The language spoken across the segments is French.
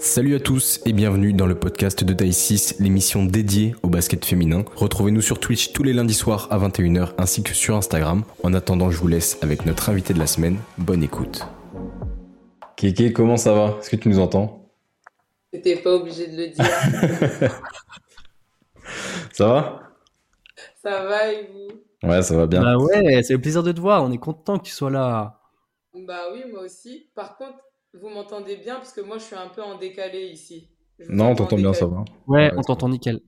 Salut à tous et bienvenue dans le podcast de Taille 6, l'émission dédiée au basket féminin. Retrouvez-nous sur Twitch tous les lundis soirs à 21h ainsi que sur Instagram. En attendant, je vous laisse avec notre invité de la semaine. Bonne écoute. Kéké, comment ça va? Est-ce que tu nous entends? T'étais pas obligé de le dire. Ça va? Ça va et vous? Ouais, ça va bien. Bah ouais, c'est le plaisir de te voir. On est content que tu sois là. Bah oui, moi aussi. Par contre, vous m'entendez bien parce que moi je suis un peu en décalé ici. Je Non, on t'entend bien, ça va. Ouais, Ouais, on t'entend nickel.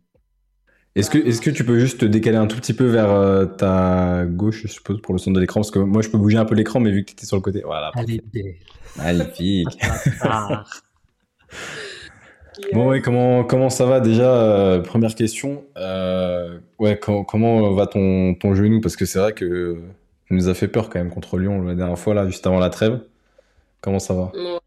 Est-ce que, est-ce que tu peux juste te décaler un tout petit peu vers euh, ta gauche, je suppose, pour le son de l'écran? Parce que moi, je peux bouger un peu l'écran, mais vu que tu étais sur le côté. Voilà. Allez, belle. Magnifique. Bon, ouais, comment, comment ça va déjà euh, Première question. Euh, ouais, com- comment va ton, ton genou? Parce que c'est vrai que tu nous a fait peur quand même contre Lyon la dernière fois, là, juste avant la trêve. Comment ça va Bon.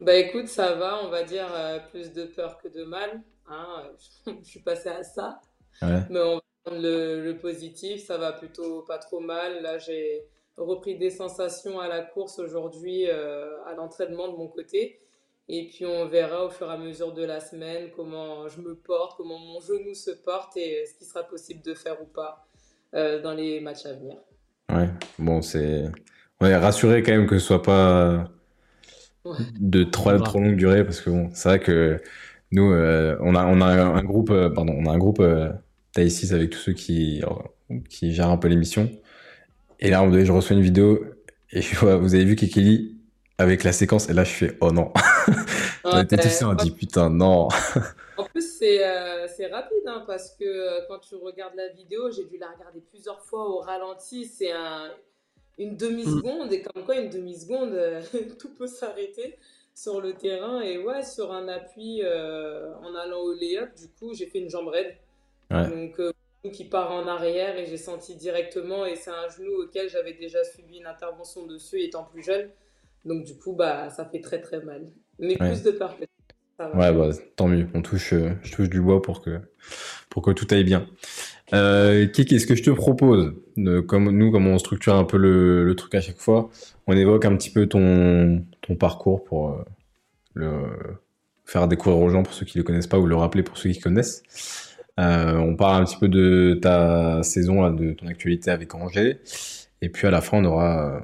Bah écoute, ça va, on va dire euh, plus de peur que de mal. Hein. Je suis passée à ça. Ouais. Mais on va prendre le, le positif, ça va plutôt pas trop mal. Là, j'ai repris des sensations à la course aujourd'hui, euh, à l'entraînement de mon côté. Et puis on verra au fur et à mesure de la semaine comment je me porte, comment mon genou se porte et ce qui sera possible de faire ou pas euh, dans les matchs à venir. Ouais. Bon, c'est. Ouais, rassuré quand même que ce soit pas Ouais. de trop, trop longue durée, parce que bon, c'est vrai que nous, euh, on a, on a un groupe, euh, pardon, on a un groupe euh, 6 avec tous ceux qui, qui gèrent un peu l'émission. Et là, je reçois une vidéo et je vois, vous avez vu Kekeli avec la séquence, et là, je fais, oh non. On était Ouais. tous là, on dit, putain, non. En plus, c'est euh, c'est rapide hein, parce que euh, quand tu regardes la vidéo, j'ai dû la regarder plusieurs fois au ralenti. C'est un, une demi-seconde et comme quoi, une demi-seconde, euh, tout peut s'arrêter sur le terrain. Et ouais, sur un appui euh, en allant au lay-up, du coup, j'ai fait une jambe raide. Ouais. Donc, euh, qui part en arrière et j'ai senti directement. Et c'est un genou auquel j'avais déjà subi une intervention dessus étant plus jeune. Donc, du coup, bah, ça fait très très mal. Mais Ouais. plus de peur que ça va. Ouais, bah, tant mieux. On touche, euh, je touche du bois pour que, pour que tout aille bien. Euh, Kiki, ce que je te propose, de, comme nous, comme on structure un peu le, le truc à chaque fois, on évoque un petit peu ton, ton parcours pour euh, le faire découvrir aux gens pour ceux qui le connaissent pas ou le rappeler pour ceux qui connaissent. Euh, on parle un petit peu de ta saison, là, de ton actualité avec Angers, et puis à la fin, on aura,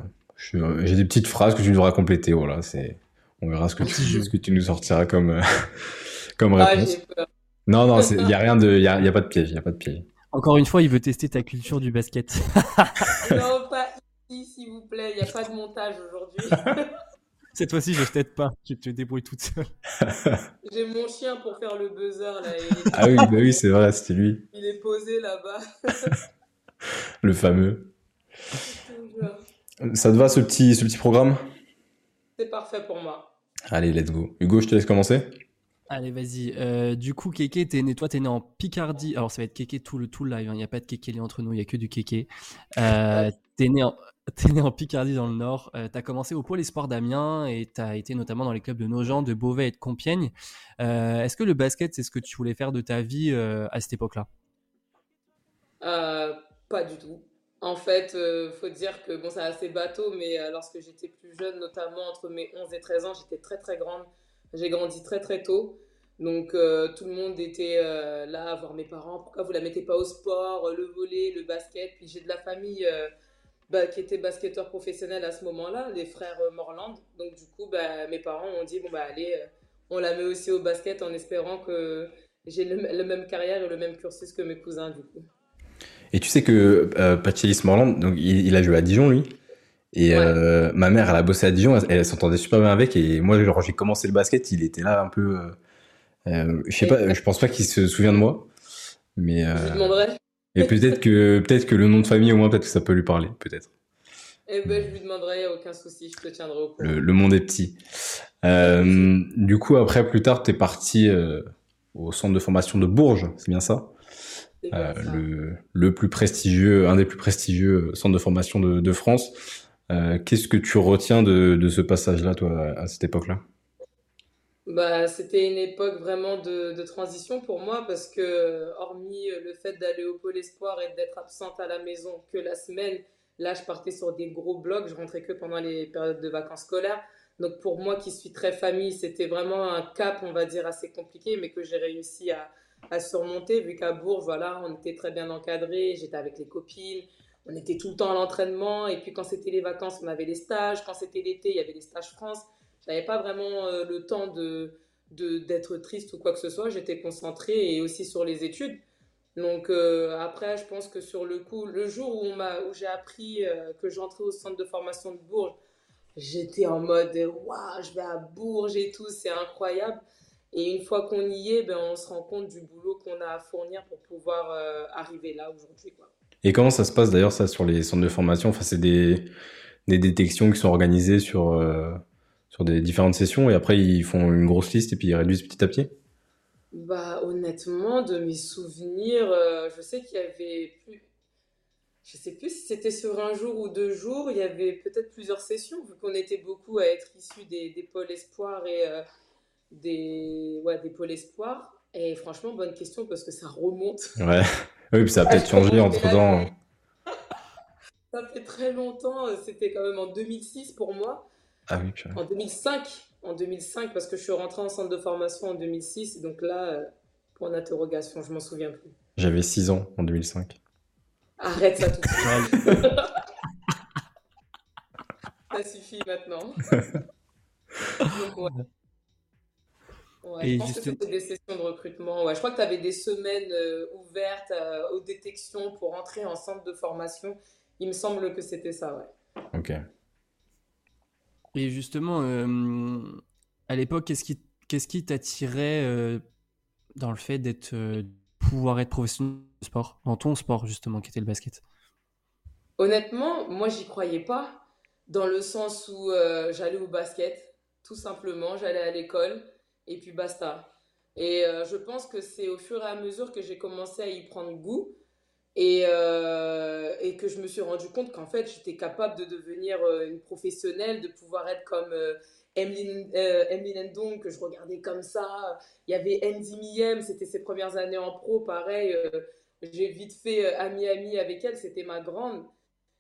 euh, j'ai des petites phrases que tu devras compléter. Voilà, c'est, on verra ce que tu, ce que tu nous sortiras comme, comme Ah, réponse. Non, non, il y a rien de, il y a, y a pas de piège, il y a pas de piège. Encore une fois, il veut tester ta culture du basket. Non, pas ici, s'il vous plaît. Il n'y a pas de montage aujourd'hui. Cette fois-ci, je t'aide pas. Tu te débrouilles toute seule. J'ai mon chien pour faire le buzzer là. Ah oui, bah oui, c'est vrai, c'était lui, il est posé là-bas. le fameux. Ça te va ce petit, ce petit programme? C'est parfait pour moi. Allez, let's go. Hugo, je te laisse commencer. Allez, vas-y. Euh, du coup, Kéké, t'es né, toi, t'es né en Picardie. Alors, ça va être Kéké tout le, tout le live. hein. Il n'y a pas de Kéké entre nous. Il n'y a que du Kéké. Euh, t'es né, en- t'es né en Picardie dans le Nord. Euh, t'as commencé au pôle espoir d'Amiens et t'as été notamment dans les clubs de Nogent, de Beauvais et de Compiègne. Euh, Est-ce que le basket, c'est ce que tu voulais faire de ta vie euh, à cette époque-là? Pas du tout. En fait, euh, faut dire que bon, c'est assez bateau, mais euh, lorsque j'étais plus jeune, notamment entre mes 11 et 13 ans, j'étais très très grande. J'ai grandi très très tôt. Donc euh, tout le monde était euh, là à voir mes parents. Pourquoi vous la mettez pas au sport, euh, le volley, le basket? Puis j'ai de la famille bah, qui était basketteur professionnel à ce moment-là, les frères Morland. Donc du coup, bah, mes parents ont dit bon bah allez, on la met aussi au basket en espérant que j'ai le, même carrière et le même cursus que mes cousins du coup. Et tu sais que Pachelis Morland, donc il a joué à Dijon, lui? Et Ouais. euh, ma mère, elle a bossé à Dijon, elle, elle s'entendait super bien avec. Et moi, genre, j'ai commencé le basket, il était là un peu. euh, euh, je sais pas, je pense pas qu'il se souvient de moi. Mais Je lui euh, demanderai. et peut-être que peut-être que le nom de famille au moins peut-être que ça peut lui parler, peut-être. Eh ben, je lui demanderai, aucun souci, je te tiendrai au courant. Le, le monde est petit. Euh, du coup, après, plus tard, t'es parti euh, au centre de formation de Bourges, c'est bien ça? C'est bien Euh, ça. le, le plus prestigieux, un des plus prestigieux centres de formation de, de France. Euh, Qu'est-ce que tu retiens de, de ce passage-là, toi, à cette époque-là? Bah, c'était une époque vraiment de, transition pour moi parce que, hormis le fait d'aller au Pôle Espoir et d'être absente à la maison que la semaine, là, je partais sur des gros blocs, je rentrais que pendant les périodes de vacances scolaires. Donc pour moi qui suis très famille, c'était vraiment un cap, on va dire, assez compliqué, mais que j'ai réussi à, à, surmonter, vu qu'à Bourges, voilà, on était très bien encadrés, j'étais avec les copines, on était tout le temps à l'entraînement, et puis quand c'était les vacances, on avait les stages, quand c'était l'été, il y avait les stages France. Je n'avais pas vraiment euh, le temps de d'être triste ou quoi que ce soit, j'étais concentrée et aussi sur les études. Donc euh, après, je pense que sur le coup, le jour où, j'ai appris euh, que j'entrais au centre de formation de Bourges, j'étais en mode waouh, je vais à Bourges et tout, c'est incroyable. Et une fois qu'on y est, ben, on se rend compte du boulot qu'on a à fournir pour pouvoir arriver là aujourd'hui. Et comment ça se passe d'ailleurs ça sur les centres de formation? Enfin, C'est des, des détections qui sont organisées sur, sur des différentes sessions et après ils font une grosse liste et puis ils réduisent petit à petit? Bah, honnêtement, de mes souvenirs, euh, je sais qu'il y avait plus. Je sais plus si c'était sur un jour ou deux jours, il y avait peut-être plusieurs sessions, vu qu'on était beaucoup à être issus des, des pôles espoirs et euh, des, ouais, des pôles espoirs. Et franchement, bonne question parce que ça remonte. Ouais, oui, puis ça a peut-être changé entre temps. ça fait très longtemps, c'était quand même en 2006 pour moi. Ah oui, En 2005, en 2005 parce que je suis rentrée en centre de formation en 2006. Et donc là, euh, pour interrogation, je m'en souviens plus. J'avais 6 ans en 2005. Arrête ça tout de suite. ça suffit maintenant. donc, ouais. Ouais, je pense que c'était des sessions de recrutement. Ouais, je crois que tu avais des semaines euh, ouvertes euh, aux détections pour entrer en centre de formation. Il me semble que c'était ça, ouais. Ok. Et justement, euh, à l'époque, qu'est-ce qui qu'est-ce qui t'attirait euh, dans le fait d'être euh, pouvoir être professionnel de sport, dans ton sport justement, qui était le basket? Honnêtement, moi, j'y croyais pas, dans le sens où j'allais au basket, tout simplement, j'allais à l'école et puis basta. Et je pense que c'est au fur et à mesure que j'ai commencé à y prendre goût et, euh, et, que je me suis rendu compte qu'en fait, j'étais capable de devenir euh, une professionnelle, de pouvoir être comme euh, Emeline, Ndong, que je regardais comme ça. Il y avait Andy Miem, c'était ses premières années en pro, pareil. J'ai vite fait ami-ami avec elle, c'était ma grande.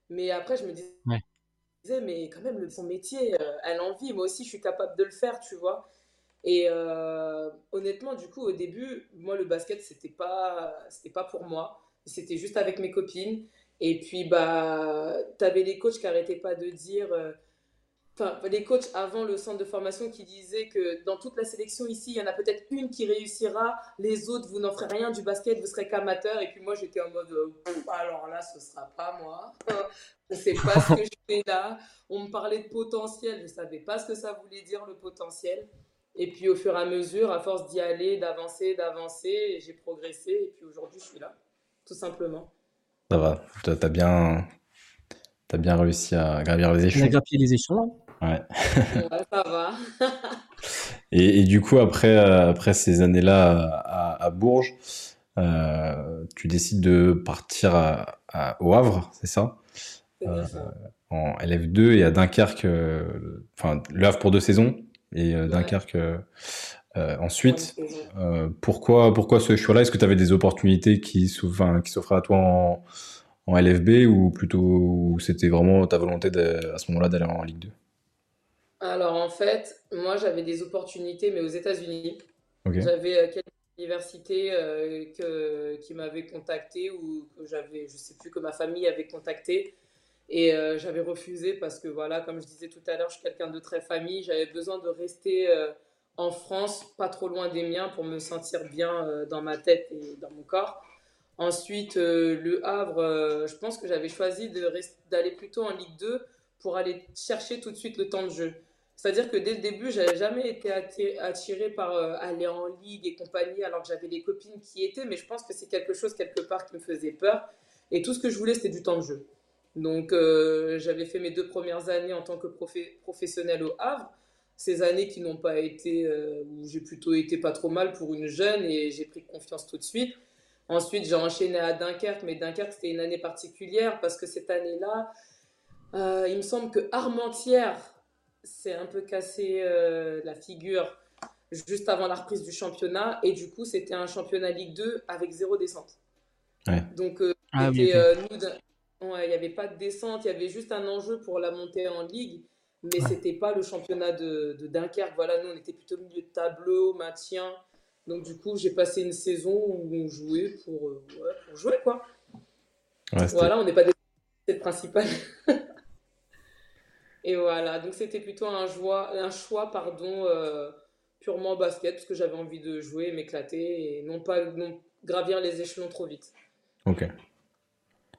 Mais après, je me disais, mais quand même, son métier, elle en vit. Moi aussi, je suis capable de le faire, tu vois. Et honnêtement, du coup, au début, moi, le basket, c'était pas, c'était pas pour moi. C'était juste avec mes copines. Et puis, bah, tu avais les coachs qui n'arrêtaient pas de dire. Euh, enfin, les coachs avant le centre de formation qui disaient que dans toute la sélection ici, il y en a peut-être une qui réussira, les autres, vous n'en ferez rien du basket, vous serez qu'amateur. Et puis moi, j'étais en mode, euh, alors là, ce sera pas moi. je ne sais pas ce que je fais là. On me parlait de potentiel, je savais pas ce que ça voulait dire le potentiel. Et puis au fur et à mesure, à force d'y aller, d'avancer, d'avancer, j'ai progressé. Et puis aujourd'hui, je suis là tout simplement. Ça va, tu as bien, as bien réussi à gravir les échelons. gravi les échelons. Ouais. ça va. et, du coup, après, euh, après ces années-là à, Bourges, euh, tu décides de partir à, au Havre, c'est ça, euh, En LF2 et à Dunkerque, enfin, le Havre pour deux saisons et Dunkerque euh, ensuite, euh, pourquoi, pourquoi ce choix-là? Est-ce que tu avais des opportunités qui s'offraient à toi en, en, LFB ou plutôt c'était vraiment ta volonté à ce moment-là d'aller en Ligue 2 Alors en fait, moi j'avais des opportunités, mais aux États-Unis. J'avais euh, quelques universités que, qui m'avaient contacté ou que j'avais, je sais plus, que ma famille avait contacté. Et j'avais refusé parce que voilà, comme je disais tout à l'heure, je suis quelqu'un de très famille. J'avais besoin de rester en France, pas trop loin des miens pour me sentir bien euh, dans ma tête et dans mon corps. Ensuite, euh, le Havre, euh, je pense que j'avais choisi d'aller plutôt en Ligue 2 pour aller chercher tout de suite le temps de jeu. C'est-à-dire que dès le début, j'avais jamais été attirée par aller en Ligue et compagnie, alors que j'avais des copines qui étaient, mais je pense que c'est quelque chose quelque part qui me faisait peur. Et tout ce que je voulais, c'était du temps de jeu. Donc, j'avais fait mes deux premières années en tant que professionnel au Havre ces années qui n'ont pas été, euh, où j'ai plutôt été pas trop mal pour une jeune et j'ai pris confiance tout de suite. Ensuite, j'ai enchaîné à Dunkerque, mais Dunkerque, c'était une année particulière parce que cette année-là, euh, il me semble que Armentières s'est un peu cassé euh, la figure juste avant la reprise du championnat et du coup, c'était un championnat Ligue 2 avec zéro descente. Donc, ah il n'y avait pas de descente, il y avait juste un enjeu pour la montée en Ligue. mais ce c'était pas le championnat de, de, Dunkerque. Voilà, nous, on était plutôt milieu de tableau, maintien. Donc, du coup, j'ai passé une saison où on jouait pour, euh, pour jouer, quoi. voilà, on n'est pas des c'est principal. Et voilà, donc c'était plutôt un, joie, un choix pardon, euh, purement basket, parce que j'avais envie de jouer, m'éclater, et non pas non, gravir les échelons trop vite. Ok.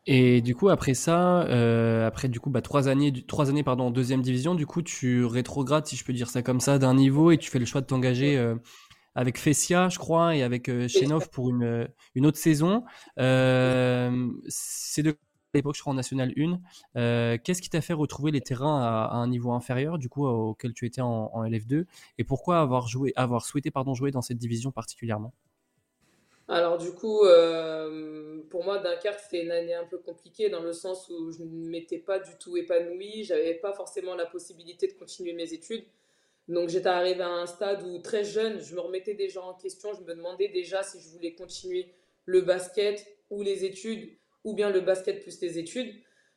Et du coup, après ça, euh, après du coup, bah, trois années, trois années pardon, en deuxième division, du coup, tu rétrogrades, si je peux dire ça comme ça, d'un niveau et tu fais le choix de t'engager euh, avec Fessia, je crois, et avec euh, Chenov pour une, une autre saison. c'est de l'époque, je crois, en National 1. Qu'est-ce qui t'a fait retrouver les terrains à, un niveau inférieur, du coup, auquel tu étais en, en LF2 Et pourquoi avoir, joué, avoir souhaité pardon, jouer dans cette division particulièrement? Alors du coup, euh, pour moi, Dunkerque, c'était une année un peu compliquée dans le sens où je ne m'étais pas du tout épanouie, j'avais pas forcément la possibilité de continuer mes études. Donc j'étais arrivée à un stade où très jeune, je me remettais déjà en question, je me demandais déjà si je voulais continuer le basket ou les études, ou bien le basket plus les études.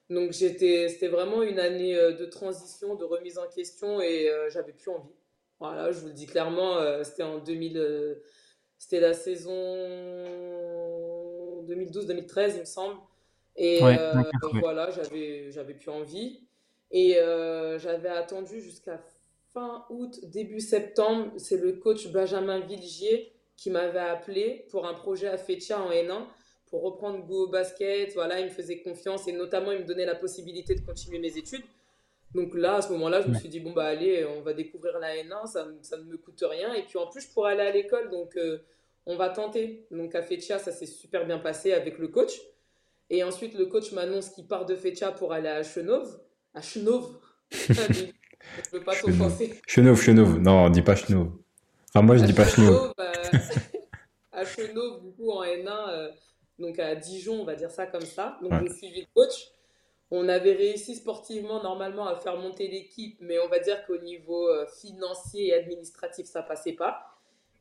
Donc c'était vraiment une année euh, de transition, de remise en question et euh, j'avais plus envie. Voilà, je vous le dis clairement, c'était en 2000. C'était la saison 2012-2013, il me semble. Et euh, voilà, j'avais, j'avais plus envie. Et euh, j'avais attendu jusqu'à fin août, début septembre. C'est le coach Benjamin Vilgier qui m'avait appelé pour un projet à Fetia en N1 pour reprendre goût au basket. Voilà, il me faisait confiance et notamment il me donnait la possibilité de continuer mes études. Donc là, à ce moment-là, je me suis dit, bon, bah allez, on va découvrir la N1, ça, ça ne me coûte rien. Et puis en plus, je pourrais aller à l'école, donc euh, on va tenter. Donc à Fetcha, ça s'est super bien passé avec le coach. Et ensuite, le coach m'annonce qu'il part de Fetcha pour aller à Chenov. À Chenov Je ne peux pas t'offenser. Chenov, Chenov. Non, dis pas Chenov. Enfin, moi, je dis pas Chenov. Euh, à Chenov, du coup, en N1, euh, donc à Dijon, on va dire ça comme ça. Donc j'ai suivi le coach. On avait réussi sportivement, normalement, à faire monter l'équipe, mais on va dire qu'au niveau euh, financier et administratif, ça passait pas.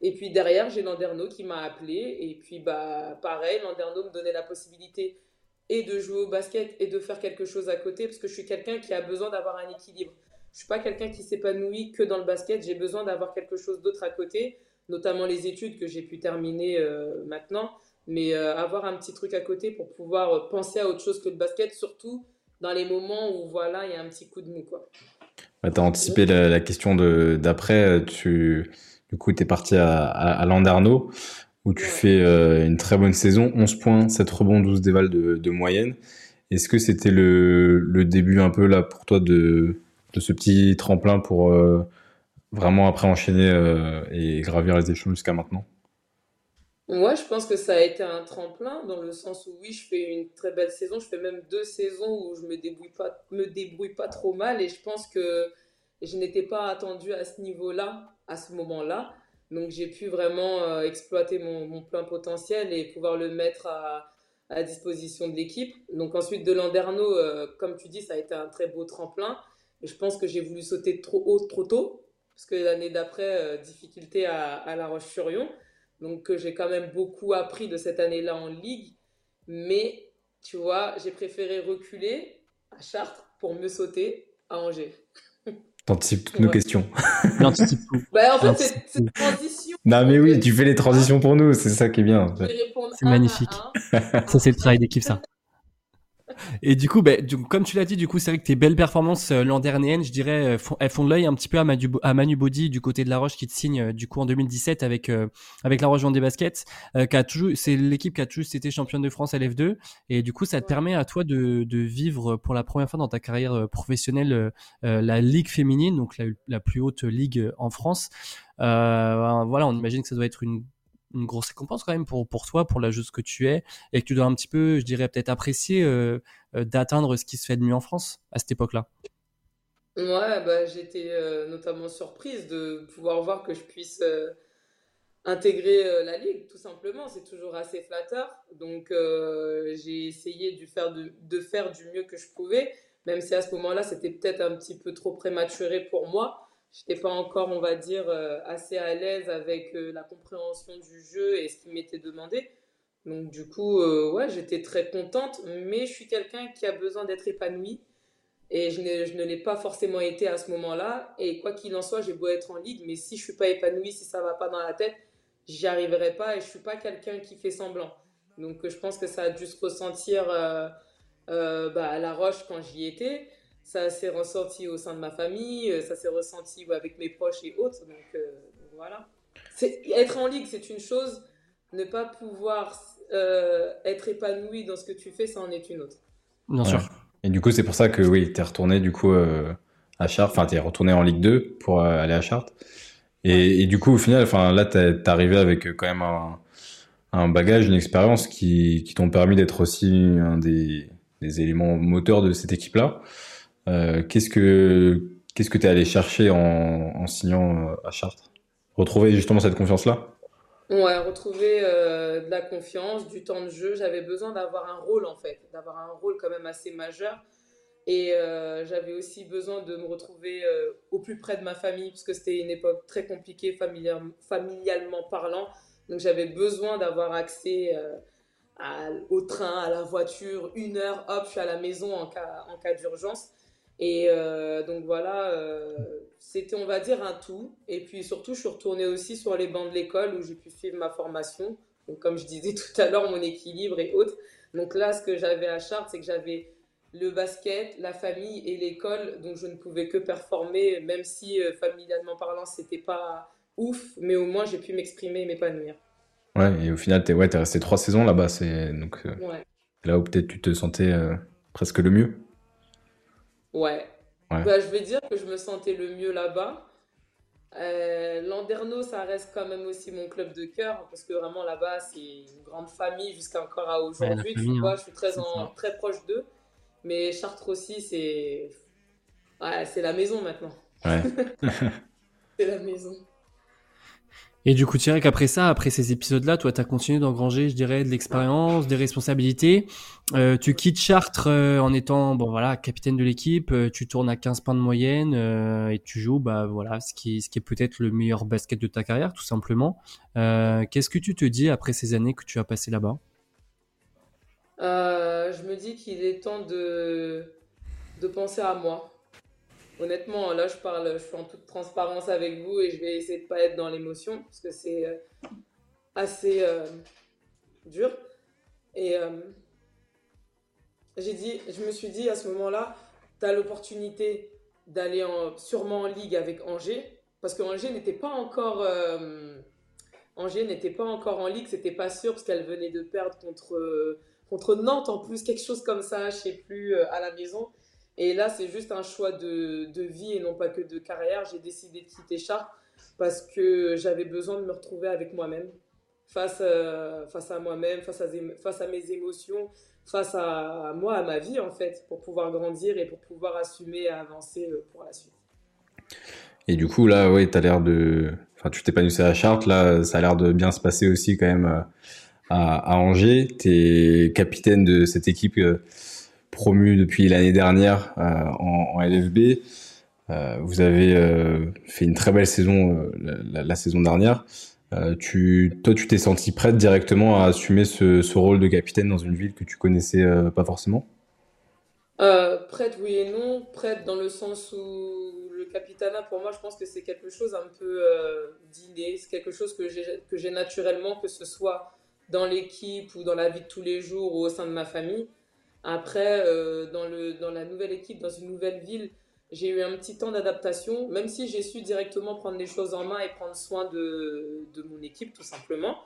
Et puis derrière, j'ai Landerneau qui m'a appelé. Et puis, bah, pareil, Landerneau me donnait la possibilité et de jouer au basket et de faire quelque chose à côté, parce que je suis quelqu'un qui a besoin d'avoir un équilibre. Je suis pas quelqu'un qui s'épanouit que dans le basket. J'ai besoin d'avoir quelque chose d'autre à côté, notamment les études que j'ai pu terminer euh, maintenant. Mais euh, avoir un petit truc à côté pour pouvoir penser à autre chose que le basket, surtout dans les moments où voilà, il y a un petit coup de mou. Tu as anticipé la, la question d'après. Tu du coup, tu es parti à, à, Landerneau, où tu fais euh, une très bonne saison, 11 points, 7 rebonds, 12 dévals de, de moyenne. Est-ce que c'était le, le, début un peu là pour toi de, de ce petit tremplin pour euh, vraiment après enchaîner euh, et gravir les échelons jusqu'à maintenant? Ouais, je pense que ça a été un tremplin dans le sens où oui, je fais une très belle saison. Je fais même deux saisons où je me débrouille pas, me débrouille pas trop mal et je pense que je n'étais pas attendu à ce niveau-là à ce moment-là. Donc j'ai pu vraiment euh, exploiter mon, plein potentiel et pouvoir le mettre à, à disposition de l'équipe. Donc ensuite de Landerneau, euh, comme tu dis, ça a été un très beau tremplin. Je pense que j'ai voulu sauter trop haut, trop tôt, parce que l'année d'après, euh, difficulté à, à, La Roche-sur-Yon. Donc j'ai quand même beaucoup appris de cette année-là en Ligue. Mais tu vois, j'ai préféré reculer à Chartres pour mieux sauter à Angers. T'anticipes toutes nos questions. J'anticipe tout. Bah, en fait, c'est une transition. Non, mais oui, tu fais les transitions pour nous, c'est ça qui est bien. C'est magnifique. Ça, c'est le travail d'équipe, ça. Et du coup, ben, comme tu l'as dit, du coup, c'est vrai que tes belles performances euh, l'an dernier, je dirais, euh, elles font de l'œil un petit peu à Manu, à Manu Body du côté de La Roche qui te signe euh, du coup en 2017 avec avec La Roche Vendée Basket, qui a toujours, c'est l'équipe qui a toujours été championne de France à l'F2, et du coup, ça te permet à toi de, de vivre pour la première fois dans ta carrière professionnelle la ligue féminine, donc la, la plus haute ligue en France. voilà, on imagine que ça doit être une une grosse récompense quand même pour, pour toi, pour la joueuse que tu es, et que tu dois un petit peu, je dirais, peut-être apprécier euh, euh, d'atteindre ce qui se fait de mieux en France à cette époque-là. Ouais, bah, j'étais euh, notamment surprise de pouvoir voir que je puisse intégrer la ligue, tout simplement. C'est toujours assez flatteur. Donc, j'ai essayé de faire, de, de, faire du mieux que je pouvais, même si à ce moment-là, c'était peut-être un petit peu trop prématuré pour moi n'étais pas encore, on va dire, euh, assez à l'aise avec euh, la compréhension du jeu et ce qui m'était demandé. Donc du coup, euh, ouais, j'étais très contente, mais je suis quelqu'un qui a besoin d'être épanoui. Et je ne, je ne l'ai pas forcément été à ce moment-là. Et quoi qu'il en soit, j'ai beau être en ligue, mais si je suis pas épanouie, si ça va pas dans la tête, j'y arriverai pas. Et je suis pas quelqu'un qui fait semblant. Donc je pense que ça a dû se ressentir bah, à La Roche quand j'y étais. Ça s'est ressenti au sein de ma famille, euh, ça s'est ressenti avec mes proches et autres. Donc, voilà. Être en ligue, c'est une chose. Ne pas pouvoir être épanoui dans ce que tu fais, ça en est une autre. Bien sûr. Et du coup, c'est pour ça que oui, tu es retourné du coup à Chartres, enfin tu es retourné en Ligue 2 pour aller à Chartres. Et, et, du coup, au final, enfin là, tu es arrivé avec quand même un, un bagage, une expérience qui, qui t'ont permis d'être aussi un des, des, éléments moteurs de cette équipe-là. Euh, qu'est-ce que qu'est-ce que tu es allé chercher en, en signant euh, à Chartres? Retrouver justement cette confiance-là? Ouais, retrouver euh, de la confiance, du temps de jeu. J'avais besoin d'avoir un rôle en fait, d'avoir un rôle quand même assez majeur. Et j'avais aussi besoin de me retrouver au plus près de ma famille, puisque c'était une époque très compliquée familialement parlant. Donc j'avais besoin d'avoir accès au train, à la voiture, une heure, hop, je suis à la maison en cas, en cas d'urgence. Et euh, donc voilà, euh, c'était on va dire un tout. Et puis surtout, je suis retournée aussi sur les bancs de l'école où j'ai pu suivre ma formation. Donc comme je disais tout à l'heure, mon équilibre et autres. Donc là, ce que j'avais à Chartres, c'est que j'avais le basket, la famille et l'école, donc je ne pouvais que performer, même si familialement parlant, c'était pas ouf, mais au moins j'ai pu m'exprimer et m'épanouir. Ouais, et au final, tu es, ouais, es resté trois saisons là-bas. C'est donc euh, là où peut-être tu te sentais euh, presque le mieux. Ouais. Bah, je vais dire que je me sentais le mieux là-bas. Euh, Landerneau, ça reste quand même aussi mon club de cœur parce que vraiment là-bas, c'est une grande famille jusqu'à encore à aujourd'hui. tu vois, je suis très, en, très proche d'eux. Mais Chartres aussi, c'est ouais, c'est la maison maintenant. Ouais. c'est la maison. Et du coup, tu dirais qu'après ça, après ces épisodes-là, toi, tu as continué d'engranger, je dirais, de l'expérience, des responsabilités. Euh, tu quittes Chartres euh, en étant, bon voilà, capitaine de l'équipe. Euh, tu tournes à 15 points de moyenne et tu joues, bah voilà, ce qui, ce qui est peut-être le meilleur basket de ta carrière, tout simplement. Qu'est-ce que tu te dis après ces années que tu as passées là-bas? Je me dis qu'il est temps de, de penser à moi honnêtement, là, je parle, je suis en toute transparence avec vous et je vais essayer de pas être dans l'émotion parce que c'est euh, assez euh, dur. Et euh, j'ai dit, je me suis dit à ce moment-là, tu as l'opportunité d'aller en, sûrement en ligue avec Angers parce que Angers n'était pas encore Angers n'était pas encore en ligue, c'était pas sûr parce qu'elle venait de perdre contre contre Nantes en plus, quelque chose comme ça, je sais plus, à la maison. Et là, c'est juste un choix de, de, vie et non pas que de carrière. J'ai décidé de quitter Chartres parce que j'avais besoin de me retrouver avec moi-même, face, euh, face à moi-même, face à, à mes émotions, face à, moi, à ma vie en fait, pour pouvoir grandir et pour pouvoir assumer et avancer euh, pour la suite. Et du coup, là, ouais, as l'air de. Enfin, tu t'épanouissais à Chartres, là, ça a l'air de bien se passer aussi quand même euh, à, à Angers. Tu es capitaine de cette équipe promu depuis l'année dernière euh, en, LFB. Euh, vous avez euh, fait une très belle saison la, saison dernière. tu, toi, tu t'es senti prête directement à assumer ce, rôle de capitaine dans une ville que tu connaissais pas forcément? Prête, oui et non. Prête dans le sens où le capitanat, pour moi, je pense que c'est quelque chose un peu d'inné. C'est quelque chose que j'ai naturellement, que ce soit dans l'équipe ou dans la vie de tous les jours ou au sein de ma famille. Après, euh, dans, le, dans la nouvelle équipe, dans une nouvelle ville, j'ai eu un petit temps d'adaptation, même si j'ai su directement prendre les choses en main et prendre soin de, de mon équipe, tout simplement.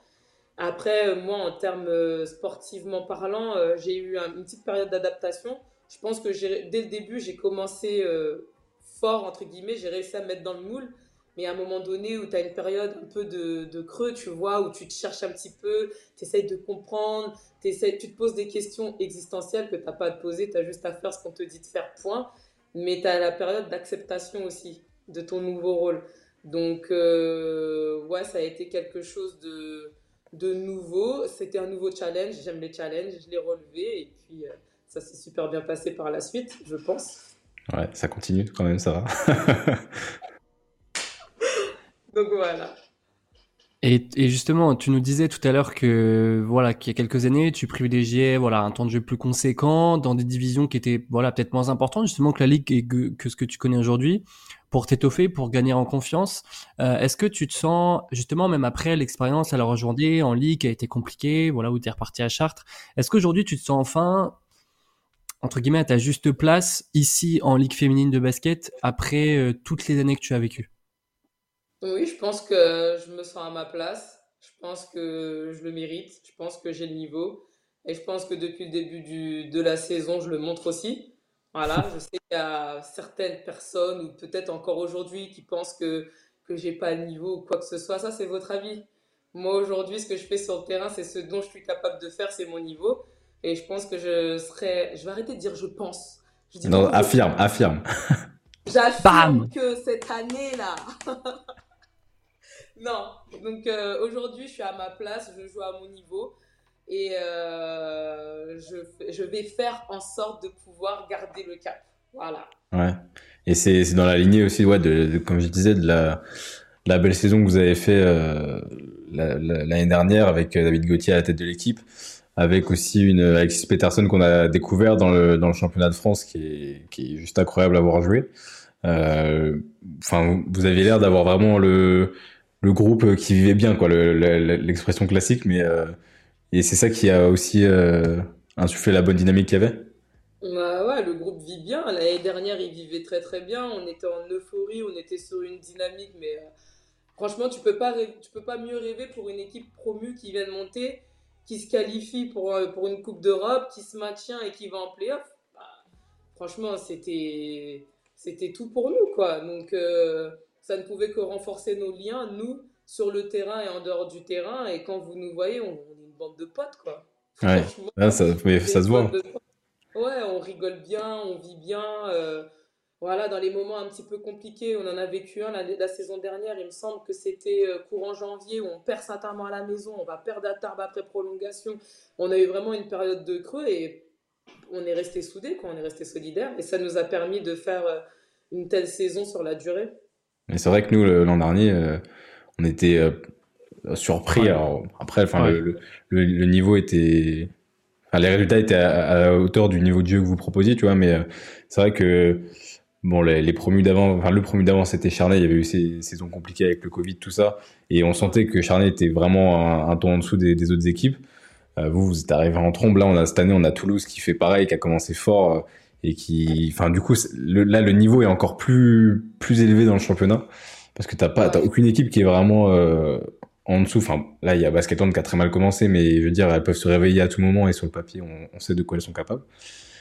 Après, euh, moi, en termes euh, sportivement parlant, j'ai eu une petite période d'adaptation. Je pense que dès le début, j'ai commencé fort, entre guillemets, j'ai réussi à me mettre dans le moule. Mais à un moment donné où tu as une période un peu de, creux, tu vois, où tu te cherches un petit peu, tu essayes de comprendre, tu te poses des questions existentielles que tu n'as pas à te poser, tu as juste à faire ce qu'on te dit de faire, point. Mais tu as la période d'acceptation aussi de ton nouveau rôle. Donc, euh, ouais, ça a été quelque chose de, de nouveau. C'était un nouveau challenge. J'aime les challenges, je l'ai relevé et puis euh, ça s'est super bien passé par la suite, je pense. Ouais, ça continue quand même, ça va. Donc voilà. Et, et, justement, tu nous disais tout à l'heure que voilà qu'il y a quelques années, tu privilégiais voilà un temps de jeu plus conséquent dans des divisions qui étaient voilà peut-être moins importantes justement que la ligue et que, que ce que tu connais aujourd'hui pour t'étoffer, pour gagner en confiance. Euh, Est-ce que tu te sens justement même après l'expérience à la rejoindre en ligue qui a été compliquée, voilà où tu es reparti à Chartres, est-ce qu'aujourd'hui tu te sens enfin entre guillemets à ta juste place ici en ligue féminine de basket après euh, toutes les années que tu as vécues? Oui, je pense que je me sens à ma place. Je pense que je le mérite. Je pense que j'ai le niveau. Et je pense que depuis le début du, de la saison, je le montre aussi. Voilà, je sais qu'il y a certaines personnes, ou peut-être encore aujourd'hui, qui pensent que, que j'ai pas le niveau ou quoi que ce soit. Ça, c'est votre avis. Moi, aujourd'hui, ce que je fais sur le terrain, c'est ce dont je suis capable de faire, c'est mon niveau. Et je pense que je serai. Je vais arrêter de dire je pense. Je non, affirme, affirme. J'affirme que cette année-là. Non, donc euh, aujourd'hui, je suis à ma place, je joue à mon niveau et euh, je, je, vais faire en sorte de pouvoir garder le cap. Voilà. Ouais. Et c'est dans la lignée aussi, ouais, de, comme je disais, de la, la belle saison que vous avez fait euh, l'année dernière avec David Gauthier à la tête de l'équipe, avec aussi une Alexis Peterson qu'on a découvert dans le, dans le championnat de France qui est, qui est juste incroyable à voir jouer. Enfin, vous aviez l'air d'avoir vraiment le le groupe qui vivait bien, quoi, l'expression classique, mais euh, et c'est ça qui a aussi euh, insufflé la bonne dynamique qu'il y avait. Bah ouais, le groupe vit bien. L'année dernière, il vivait très très bien. On était en euphorie, on était sur une dynamique, mais euh, franchement, tu peux pas tu peux pas mieux rêver pour une équipe promue qui vient de monter, qui se qualifie pour pour une coupe d'Europe, qui se maintient et qui va en playoff. Bah, franchement, c'était c'était tout pour nous, quoi. Donc ça ne pouvait que renforcer nos liens, nous, sur le terrain et en dehors du terrain. Et quand vous nous voyez, on, est une bande de potes, quoi. Ouais, ça, ça se voit. Ouais, on rigole bien, on vit bien. Euh, voilà, dans les moments un petit peu compliqués, on en a vécu un la, la saison dernière. Il me semble que c'était euh, courant janvier où on perd Saint-Armand à la maison, on va perdre à Tarbes après prolongation. On a eu vraiment une période de creux et on est resté soudés, quoi. On est resté solidaires et ça nous a permis de faire euh, une telle saison sur la durée. Mais c'est vrai que nous, l'an dernier, euh, on était euh, surpris. Alors, après, enfin, le, le, le, niveau était. Enfin, les résultats étaient à, la hauteur du niveau de jeu que vous proposiez, tu vois, mais euh, c'est vrai que. Bon, les, les promus d'avant, enfin, le promu d'avant, c'était Charnay. Il y avait eu ces saisons compliquées avec le Covid, tout ça. Et on sentait que Charnay était vraiment un, un ton en dessous des, des autres équipes. vous, vous êtes arrivé en trombe. Là, on a, cette année, on a Toulouse qui fait pareil, qui a commencé fort et qui, enfin, du coup, là, le niveau est encore plus plus élevé dans le championnat parce que t'as pas, t'as aucune équipe qui est vraiment euh, en dessous. Enfin, là, il y a Basketland qui a très mal commencé, mais je veux dire, elles peuvent se réveiller à tout moment et sur le papier, on, on sait de quoi elles sont capables.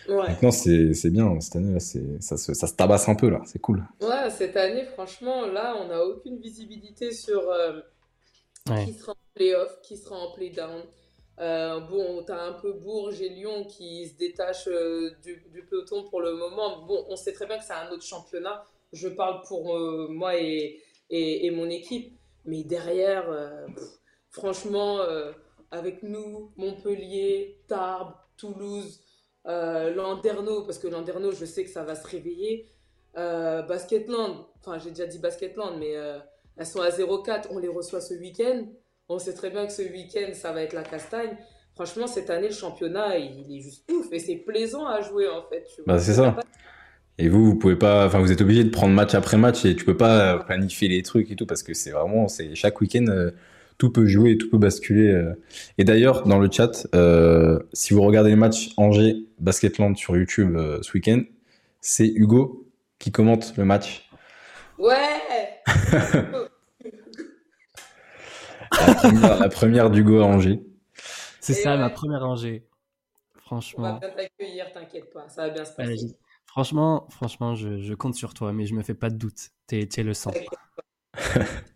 Ouais. Maintenant, c'est, c'est bien. Cette année, là, c'est, ça, se, ça se tabasse un peu, là. C'est cool. Ouais, cette année, franchement, là, on n'a aucune visibilité sur euh, ouais. qui sera en playoff, qui sera en play-down. Euh, bon, tu as un peu Bourges et Lyon qui se détachent euh, du, peloton pour le moment. Bon, on sait très bien que c'est un autre championnat. Je parle pour euh, moi et, mon équipe. Mais derrière, franchement, avec nous, Montpellier, Tarbes, Toulouse, Landerneau, parce que Landerneau, je sais que ça va se réveiller. Basketland, enfin, j'ai déjà dit Basketland, mais elles sont à 0,4. On les reçoit ce week-end. On sait très bien que ce week-end, ça va être la castagne. Franchement, cette année, le championnat, il est juste ouf. Et c'est plaisant à jouer, en fait. Bah, c'est ça. Et vous, vous pouvez pas, enfin, vous êtes obligé de prendre match après match et tu peux pas planifier les trucs et tout parce que c'est vraiment, c'est chaque week-end, euh, tout peut jouer, tout peut basculer. Euh. Et d'ailleurs, dans le chat, euh, si vous regardez les matchs Angers Basketland sur YouTube euh, ce week-end, c'est Hugo qui commente le match. Ouais. la première, la première d'Hugo à Angers. C'est ça, ouais. ma première Angers. Franchement. On va bien t'accueillir, t'inquiète pas, ça va bien se passer. Ouais, franchement, franchement, je, je, compte sur toi, mais je me fais pas de doute. T'es es le sang.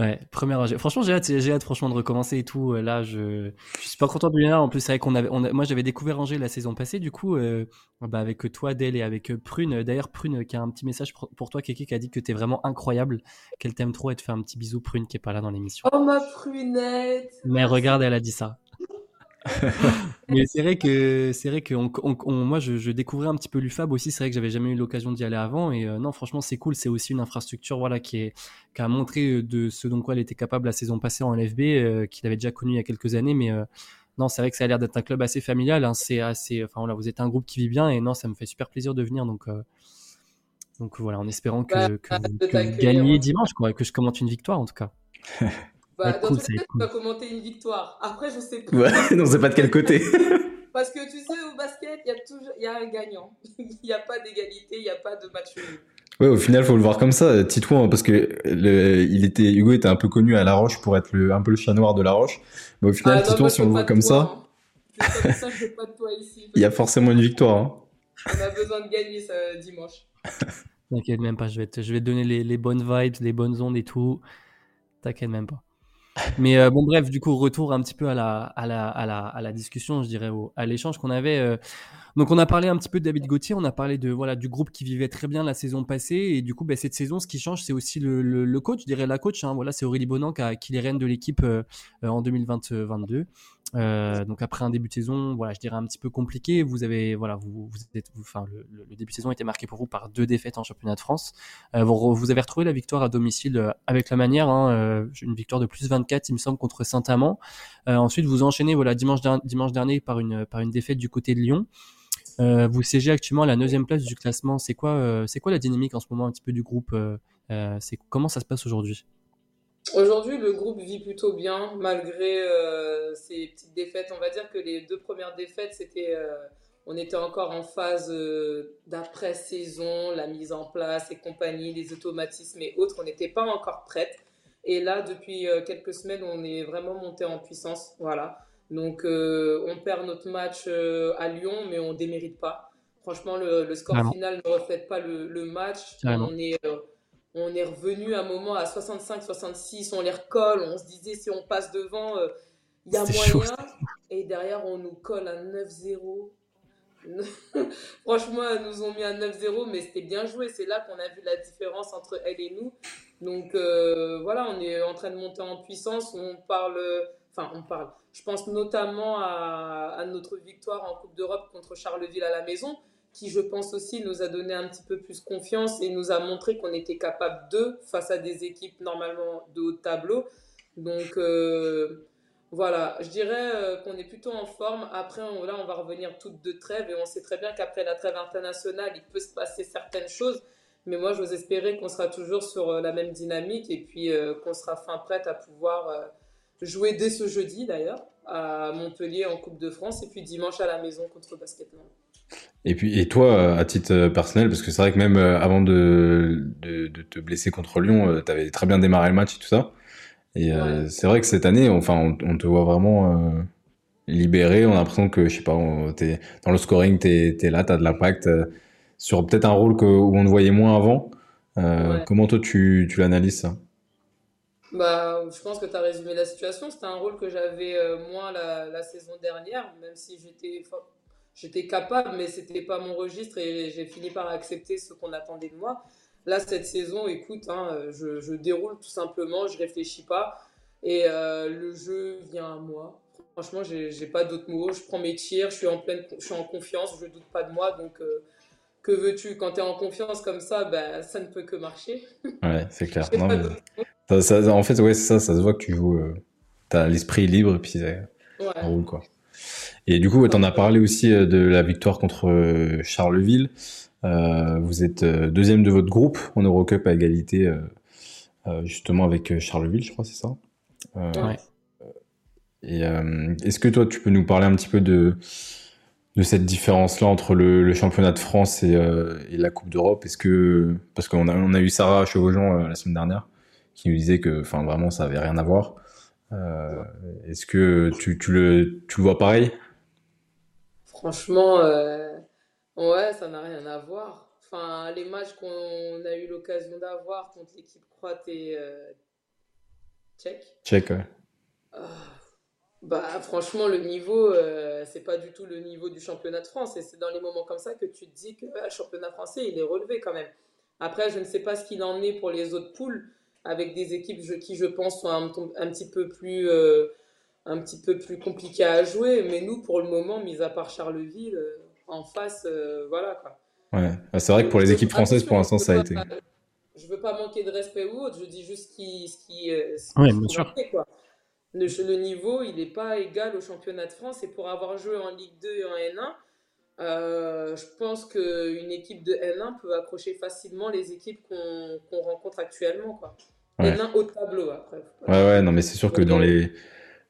Ouais, première. Franchement, j'ai hâte, j'ai hâte franchement de recommencer et tout. Là, je, je suis pas content de venir. En plus, c'est vrai qu'on avait, on a, moi, j'avais découvert Angers la saison passée. Du coup, euh, bah, avec toi, Dale, et avec Prune. D'ailleurs, Prune, qui a un petit message pour toi, Kéké, qui a dit que t'es vraiment incroyable, qu'elle t'aime trop et te fait un petit bisou, Prune, qui est pas là dans l'émission. Oh ma prunette. Mais regarde, elle a dit ça. Mais c'est vrai que c'est vrai que moi je, découvrais un petit peu l'UFAB aussi. C'est vrai que j'avais jamais eu l'occasion d'y aller avant. Et euh, non, franchement, c'est cool. C'est aussi une infrastructure voilà qui est qui a montré de ce dont quoi elle était capable la saison passée en LFB, euh, qu'il avait déjà connu il y a quelques années. Mais euh, non, c'est vrai que ça a l'air d'être un club assez familial. Hein. C'est assez, enfin voilà, vous êtes un groupe qui vit bien. Et non, ça me fait super plaisir de venir. Donc donc voilà, en espérant que, bah, que, vous gagnez dimanche, quoi, que je commente une victoire en tout cas. Bah, dans tous les cas, tu vas commenter une victoire. Après, je sais pas. Ouais, non, c'est pas de quel côté. Parce que tu sais, au basket, il y, a toujours... y a un gagnant. Il n'y a pas d'égalité, il n'y a pas de match nul. Ouais, au final, faut le voir comme ça, Titouan, parce que le, il était, Hugo était un peu connu à La Roche pour être le, un peu le chien noir de La Roche. Mais au final, ah, Titouan, si on le voit comme ça, hein. ça je pas de toi ici. il y a forcément une victoire. Hein. On a besoin de gagner ça, dimanche. T'inquiète même pas, je vais te, je vais te donner les, les bonnes vibes, les bonnes ondes et tout. T'inquiète même pas. Mais euh, bon, bref, du coup, retour un petit peu à la, à la, à la, à la discussion, je dirais, à l'échange qu'on avait. Euh. Donc, on a parlé un petit peu de David Gauthier, on a parlé de voilà du groupe qui vivait très bien la saison passée, et du coup, bah, cette saison, ce qui change, c'est aussi le, le, coach, je dirais la coach. Hein, voilà, c'est Aurélie Bonan qui, a, qui les de l'équipe euh, en 2022. Euh, donc après un début de saison, voilà, je dirais un petit peu compliqué. Vous avez, voilà, vous, vous êtes, enfin, le, le, début de saison été marqué pour vous par deux défaites en championnat de France. Euh, vous, vous, avez retrouvé la victoire à domicile euh, avec la manière, hein, euh, une victoire de plus 24, il me semble, contre Saint-Amand. Euh, ensuite, vous enchaînez, voilà, dimanche, dimanche dernier par une, par une défaite du côté de Lyon. Vous siégez actuellement à la neuvième place du classement. C'est quoi, c'est quoi la dynamique en ce moment un petit peu du groupe C'est comment ça se passe aujourd'hui? Aujourd'hui, le groupe vit plutôt bien, malgré euh, ces petites défaites. On va dire que les deux premières défaites, c'était, euh, on était encore en phase euh, d'après-saison, la mise en place et compagnie, les automatismes et autres. On n'était pas encore prête. Et là, depuis quelques semaines, on est vraiment monté en puissance. Voilà. Donc, on perd notre match à Lyon, mais on démérite pas. Franchement, le, score final ne reflète pas le, le match. On est on est revenu un moment à 65-66, on les recolle, on se disait si on passe devant, euh, il y a moyen. Et derrière, on nous colle à 9-0. Franchement, elles nous ont mis à 9-0, mais c'était bien joué. C'est là qu'on a vu la différence entre elles et nous. Donc euh, voilà, on est en train de monter en puissance. On parle, enfin, on parle. Je pense notamment à, notre victoire en Coupe d'Europe contre Charleville à la maison qui je pense aussi nous a donné un petit peu plus confiance et nous a montré qu'on était capable de face à des équipes normalement de haut tableau. Donc euh, voilà, je dirais euh, qu'on est plutôt en forme. Après, on, là, on va revenir toutes de trêve et on sait très bien qu'après la trêve internationale, il peut se passer certaines choses. Mais moi, j'ose espérer qu'on sera toujours sur euh, la même dynamique et puis qu'on sera fin prête à pouvoir jouer dès ce jeudi d'ailleurs à Montpellier en Coupe de France et puis dimanche à la maison contre Basketball. Et puis, et toi, à titre euh, personnel, parce que c'est vrai que même euh, avant de, de, de, te blesser contre Lyon, euh, tu avais très bien démarré le match et tout ça. Et c'est vrai que cette année, enfin, on, te voit vraiment libéré. On a l'impression que, je sais pas, es, dans le scoring, tu es, là, tu as de l'impact sur peut-être un rôle que, où on te voyait moins avant. Comment toi, tu, tu l'analyses ça? Bah, je pense que tu as résumé la situation. C'était un rôle que j'avais moins la, la, saison dernière, même si j'étais j'étais capable, mais c'était pas mon registre et j'ai fini par accepter ce qu'on attendait de moi. Là, cette saison, écoute, hein, je, je, déroule tout simplement, je réfléchis pas et euh, le jeu vient à moi. Franchement, j'ai pas d'autres mots. Je prends mes tirs, je suis en pleine, je suis en confiance, je doute pas de moi. Donc, euh, que veux-tu? Quand tu es en confiance comme ça, ben, ça ne peut que marcher. Ouais, c'est clair. ça, ça, en fait, ouais, c'est ça, ça se voit que tu joues. Euh, tu as l'esprit libre et puis ça ouais. roule, quoi. Et du coup, tu en as parlé aussi euh, de la victoire contre euh, Charleville. Euh, vous êtes deuxième de votre groupe en Eurocup à égalité, justement avec Charleville, je crois, c'est ça? ouais. Et est-ce que toi, tu peux nous parler un petit peu de de cette différence-là entre le, championnat de France et, et la Coupe d'Europe? Est-ce que parce qu'on a on a eu Sarah Chevaujean la semaine dernière qui nous disait que, enfin, vraiment, ça avait rien à voir. Est-ce que tu, tu le tu le vois pareil? Franchement, euh, ouais, ça n'a rien à voir. Enfin, les matchs qu'on a eu l'occasion d'avoir contre l'équipe croate et euh, tchèque. Tchèque, ouais. Ah, bah, franchement, le niveau, euh, c'est pas du tout le niveau du championnat de France. Et c'est dans les moments comme ça que tu te dis que le championnat français, il est relevé quand même. Après, je ne sais pas ce qu'il en est pour les autres poules, avec des équipes qui, je pense, sont un, un petit peu plus un petit peu plus compliqué à jouer. Mais nous, pour le moment, mis à part Charleville, en face, voilà quoi. Ouais, bah, c'est vrai que pour les équipes françaises, pour l'instant, ça a été. Je veux pas manquer de respect ou autre, je dis juste ce qui. Ce qui, ouais, bien sûr. quoi. Le, le, niveau, il n'est pas égal au championnat de France. Et pour avoir joué en Ligue 2 et en N1, euh, je pense qu'une équipe de N1 peut accrocher facilement les équipes qu'on rencontre actuellement. Quoi. N1 au tableau, après. Ouais, ouais, non, mais c'est sûr que dans les,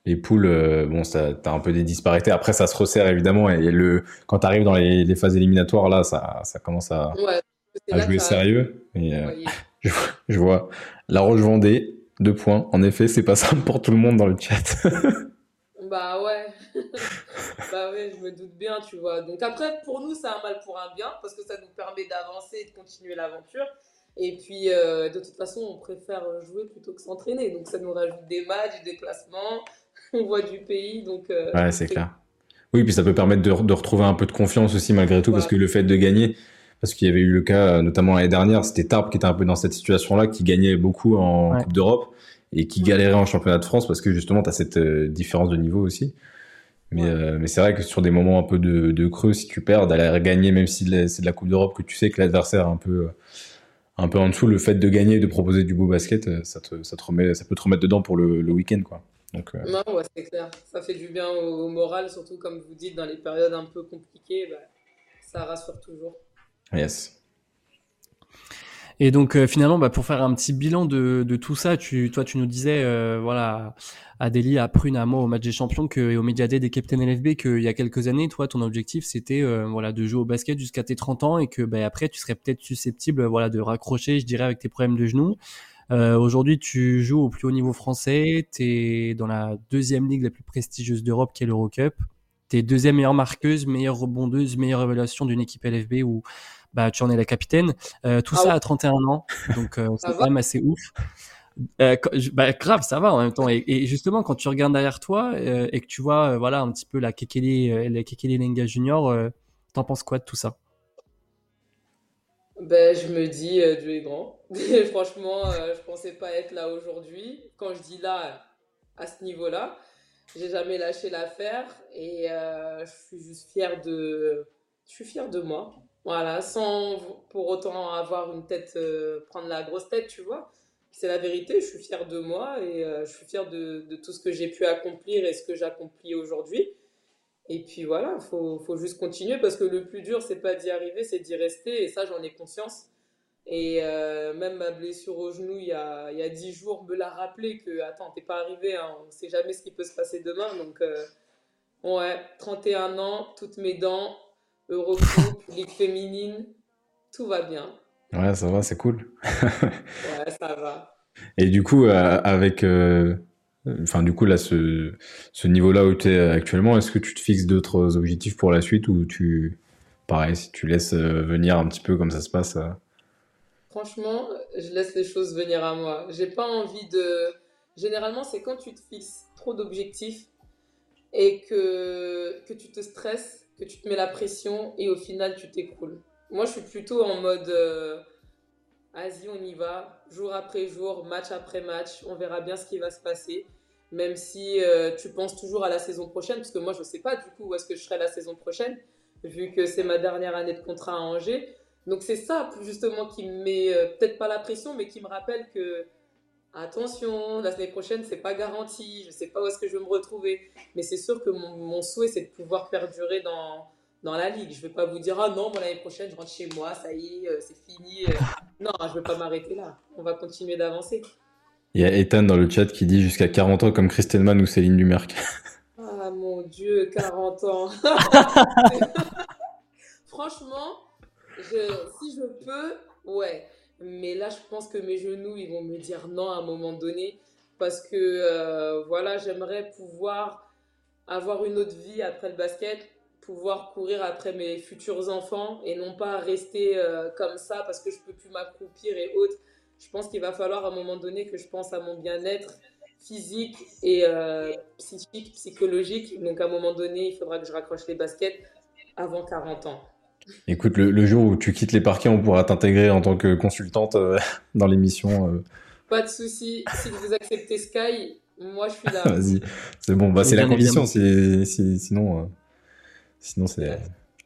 les poules, euh, bon, tu as un peu des disparités. Après, ça se resserre évidemment. Et le, quand tu arrives dans les, les, phases éliminatoires, là, ça, ça commence à, à jouer sérieux. Et, euh, je, je, vois La Roche Vendée, deux points. En effet, c'est pas simple pour tout le monde dans le chat. bah ouais. bah ouais, je me doute bien, tu vois. Donc après, pour nous, c'est un mal pour un bien, parce que ça nous permet d'avancer et de continuer l'aventure. Et puis, euh, de toute façon, on préfère jouer plutôt que s'entraîner. Donc ça nous rajoute des matchs, des déplacements, on voit du pays. Donc, euh, ouais, c'est clair. Oui, puis ça peut permettre de, de, retrouver un peu de confiance aussi, malgré tout, parce que le fait de gagner, parce qu'il y avait eu le cas, euh, notamment l'année dernière, c'était Tarbes qui était un peu dans cette situation-là, qui gagnait beaucoup en Coupe d'Europe et qui galérait en championnat de France parce que justement, tu as cette euh, différence de niveau aussi. Mais, euh, mais c'est vrai que sur des moments un peu de, de creux, si tu perds, d'aller gagner, même si c'est de la Coupe d'Europe, que tu sais que l'adversaire est un peu, un peu en dessous, le fait de gagner et de proposer du beau basket, ça, te, ça, te remet, ça peut te remettre dedans pour le, le week-end. Quoi. Donc, Non, ouais, c'est clair. Ça fait du bien au, moral, surtout comme vous dites, dans les périodes un peu compliquées, bah, ça rassure toujours. Yes. Et donc euh, finalement, bah, pour faire un petit bilan de, tout ça, tu, toi tu nous disais, euh, voilà, Adélie, à Prune, à moi au match des champions et au Media Day des Captain LFB qu'il y a quelques années, toi ton objectif c'était euh, voilà de jouer au basket jusqu'à tes 30 ans et que bah, après tu serais peut-être susceptible voilà de raccrocher, je dirais, avec tes problèmes de genoux. Aujourd'hui, tu joues au plus haut niveau français, tu es dans la deuxième ligue la plus prestigieuse d'Europe qui est l'Eurocup. Tu es deuxième meilleure marqueuse, meilleure rebondeuse, meilleure évaluation d'une équipe LFB où bah, tu en es la capitaine. Euh, tout ah ça à 31 ans, donc euh, c'est quand même assez ouf. Euh, bah, grave, ça va en même temps. Et, justement, quand tu regardes derrière toi et que tu vois, voilà, un petit peu la Kekele, la Kekele Lenga Junior, t'en penses quoi de tout ça? Ben, je me dis, Dieu est grand. Franchement, je pensais pas être là aujourd'hui. Quand je dis là, à ce niveau-là, j'ai jamais lâché l'affaire et je suis juste fière de, je suis fière de moi. Voilà, sans pour autant avoir une tête, euh, prendre la grosse tête, tu vois. C'est la vérité, je suis fière de moi et euh, je suis fière de, de, tout ce que j'ai pu accomplir et ce que j'accomplis aujourd'hui. Et puis voilà, il faut, faut, juste continuer parce que le plus dur, c'est pas d'y arriver, c'est d'y rester et ça, j'en ai conscience. Et euh, même ma blessure au genou il y a, il y a 10 jours me l'a rappelé que, attends, t'es pas arrivé, hein, on sait jamais ce qui peut se passer demain. Donc, ouais, 31 ans, toutes mes dents, Eurocoupe, Ligue féminine, tout va bien. Ouais, ça va, c'est cool. ouais, ça va. Et du coup, euh, avec. Euh, enfin, du coup, là, ce, ce niveau-là où tu es actuellement, est-ce que tu te fixes d'autres objectifs pour la suite ou tu. Pareil, si tu laisses euh, venir un petit peu comme ça se passe Franchement, je laisse les choses venir à moi. J'ai pas envie de. Généralement, c'est quand tu te fixes trop d'objectifs et que, que tu te stresses que tu te mets la pression et au final tu t'écroules. Moi je suis plutôt en mode euh, vas-y on y va, jour après jour, match après match, on verra bien ce qui va se passer. Même si euh, tu penses toujours à la saison prochaine, parce que moi je ne sais pas du coup où est-ce que je serai la saison prochaine, vu que c'est ma dernière année de contrat à Angers. Donc c'est ça justement qui me met euh, peut-être pas la pression, mais qui me rappelle que attention, la semaine prochaine, c'est pas garanti, je sais pas où est-ce que je vais me retrouver. Mais c'est sûr que mon, souhait, c'est de pouvoir perdurer dans, dans la ligue. Je vais pas vous dire, ah non, l'année prochaine, je rentre chez moi, ça y est, euh, c'est fini. Euh. Non, je vais pas m'arrêter là. On va continuer d'avancer. Il y a Ethan dans le chat qui dit jusqu'à 40 ans comme Christelman ou Céline Dumerc. Ah mon dieu, 40 ans. Franchement, si je peux, ouais. Mais là, je pense que mes genoux, ils vont me dire non à un moment donné. Parce que, euh, voilà, j'aimerais pouvoir avoir une autre vie après le basket, pouvoir courir après mes futurs enfants et non pas rester euh, comme ça parce que je peux plus m'accroupir et autres. Je pense qu'il va falloir à un moment donné que je pense à mon bien-être physique et euh, psychique, psychologique. Donc à un moment donné, il faudra que je raccroche les baskets avant 40 ans. Écoute, le, jour où tu quittes les parquets, on pourra t'intégrer en tant que consultante euh, dans l'émission. Euh. Pas de souci. Si vous acceptez Sky, Moi, je suis là. Vas-y, c'est bon. Bah, c'est la condition. sinon, euh, sinon c'est.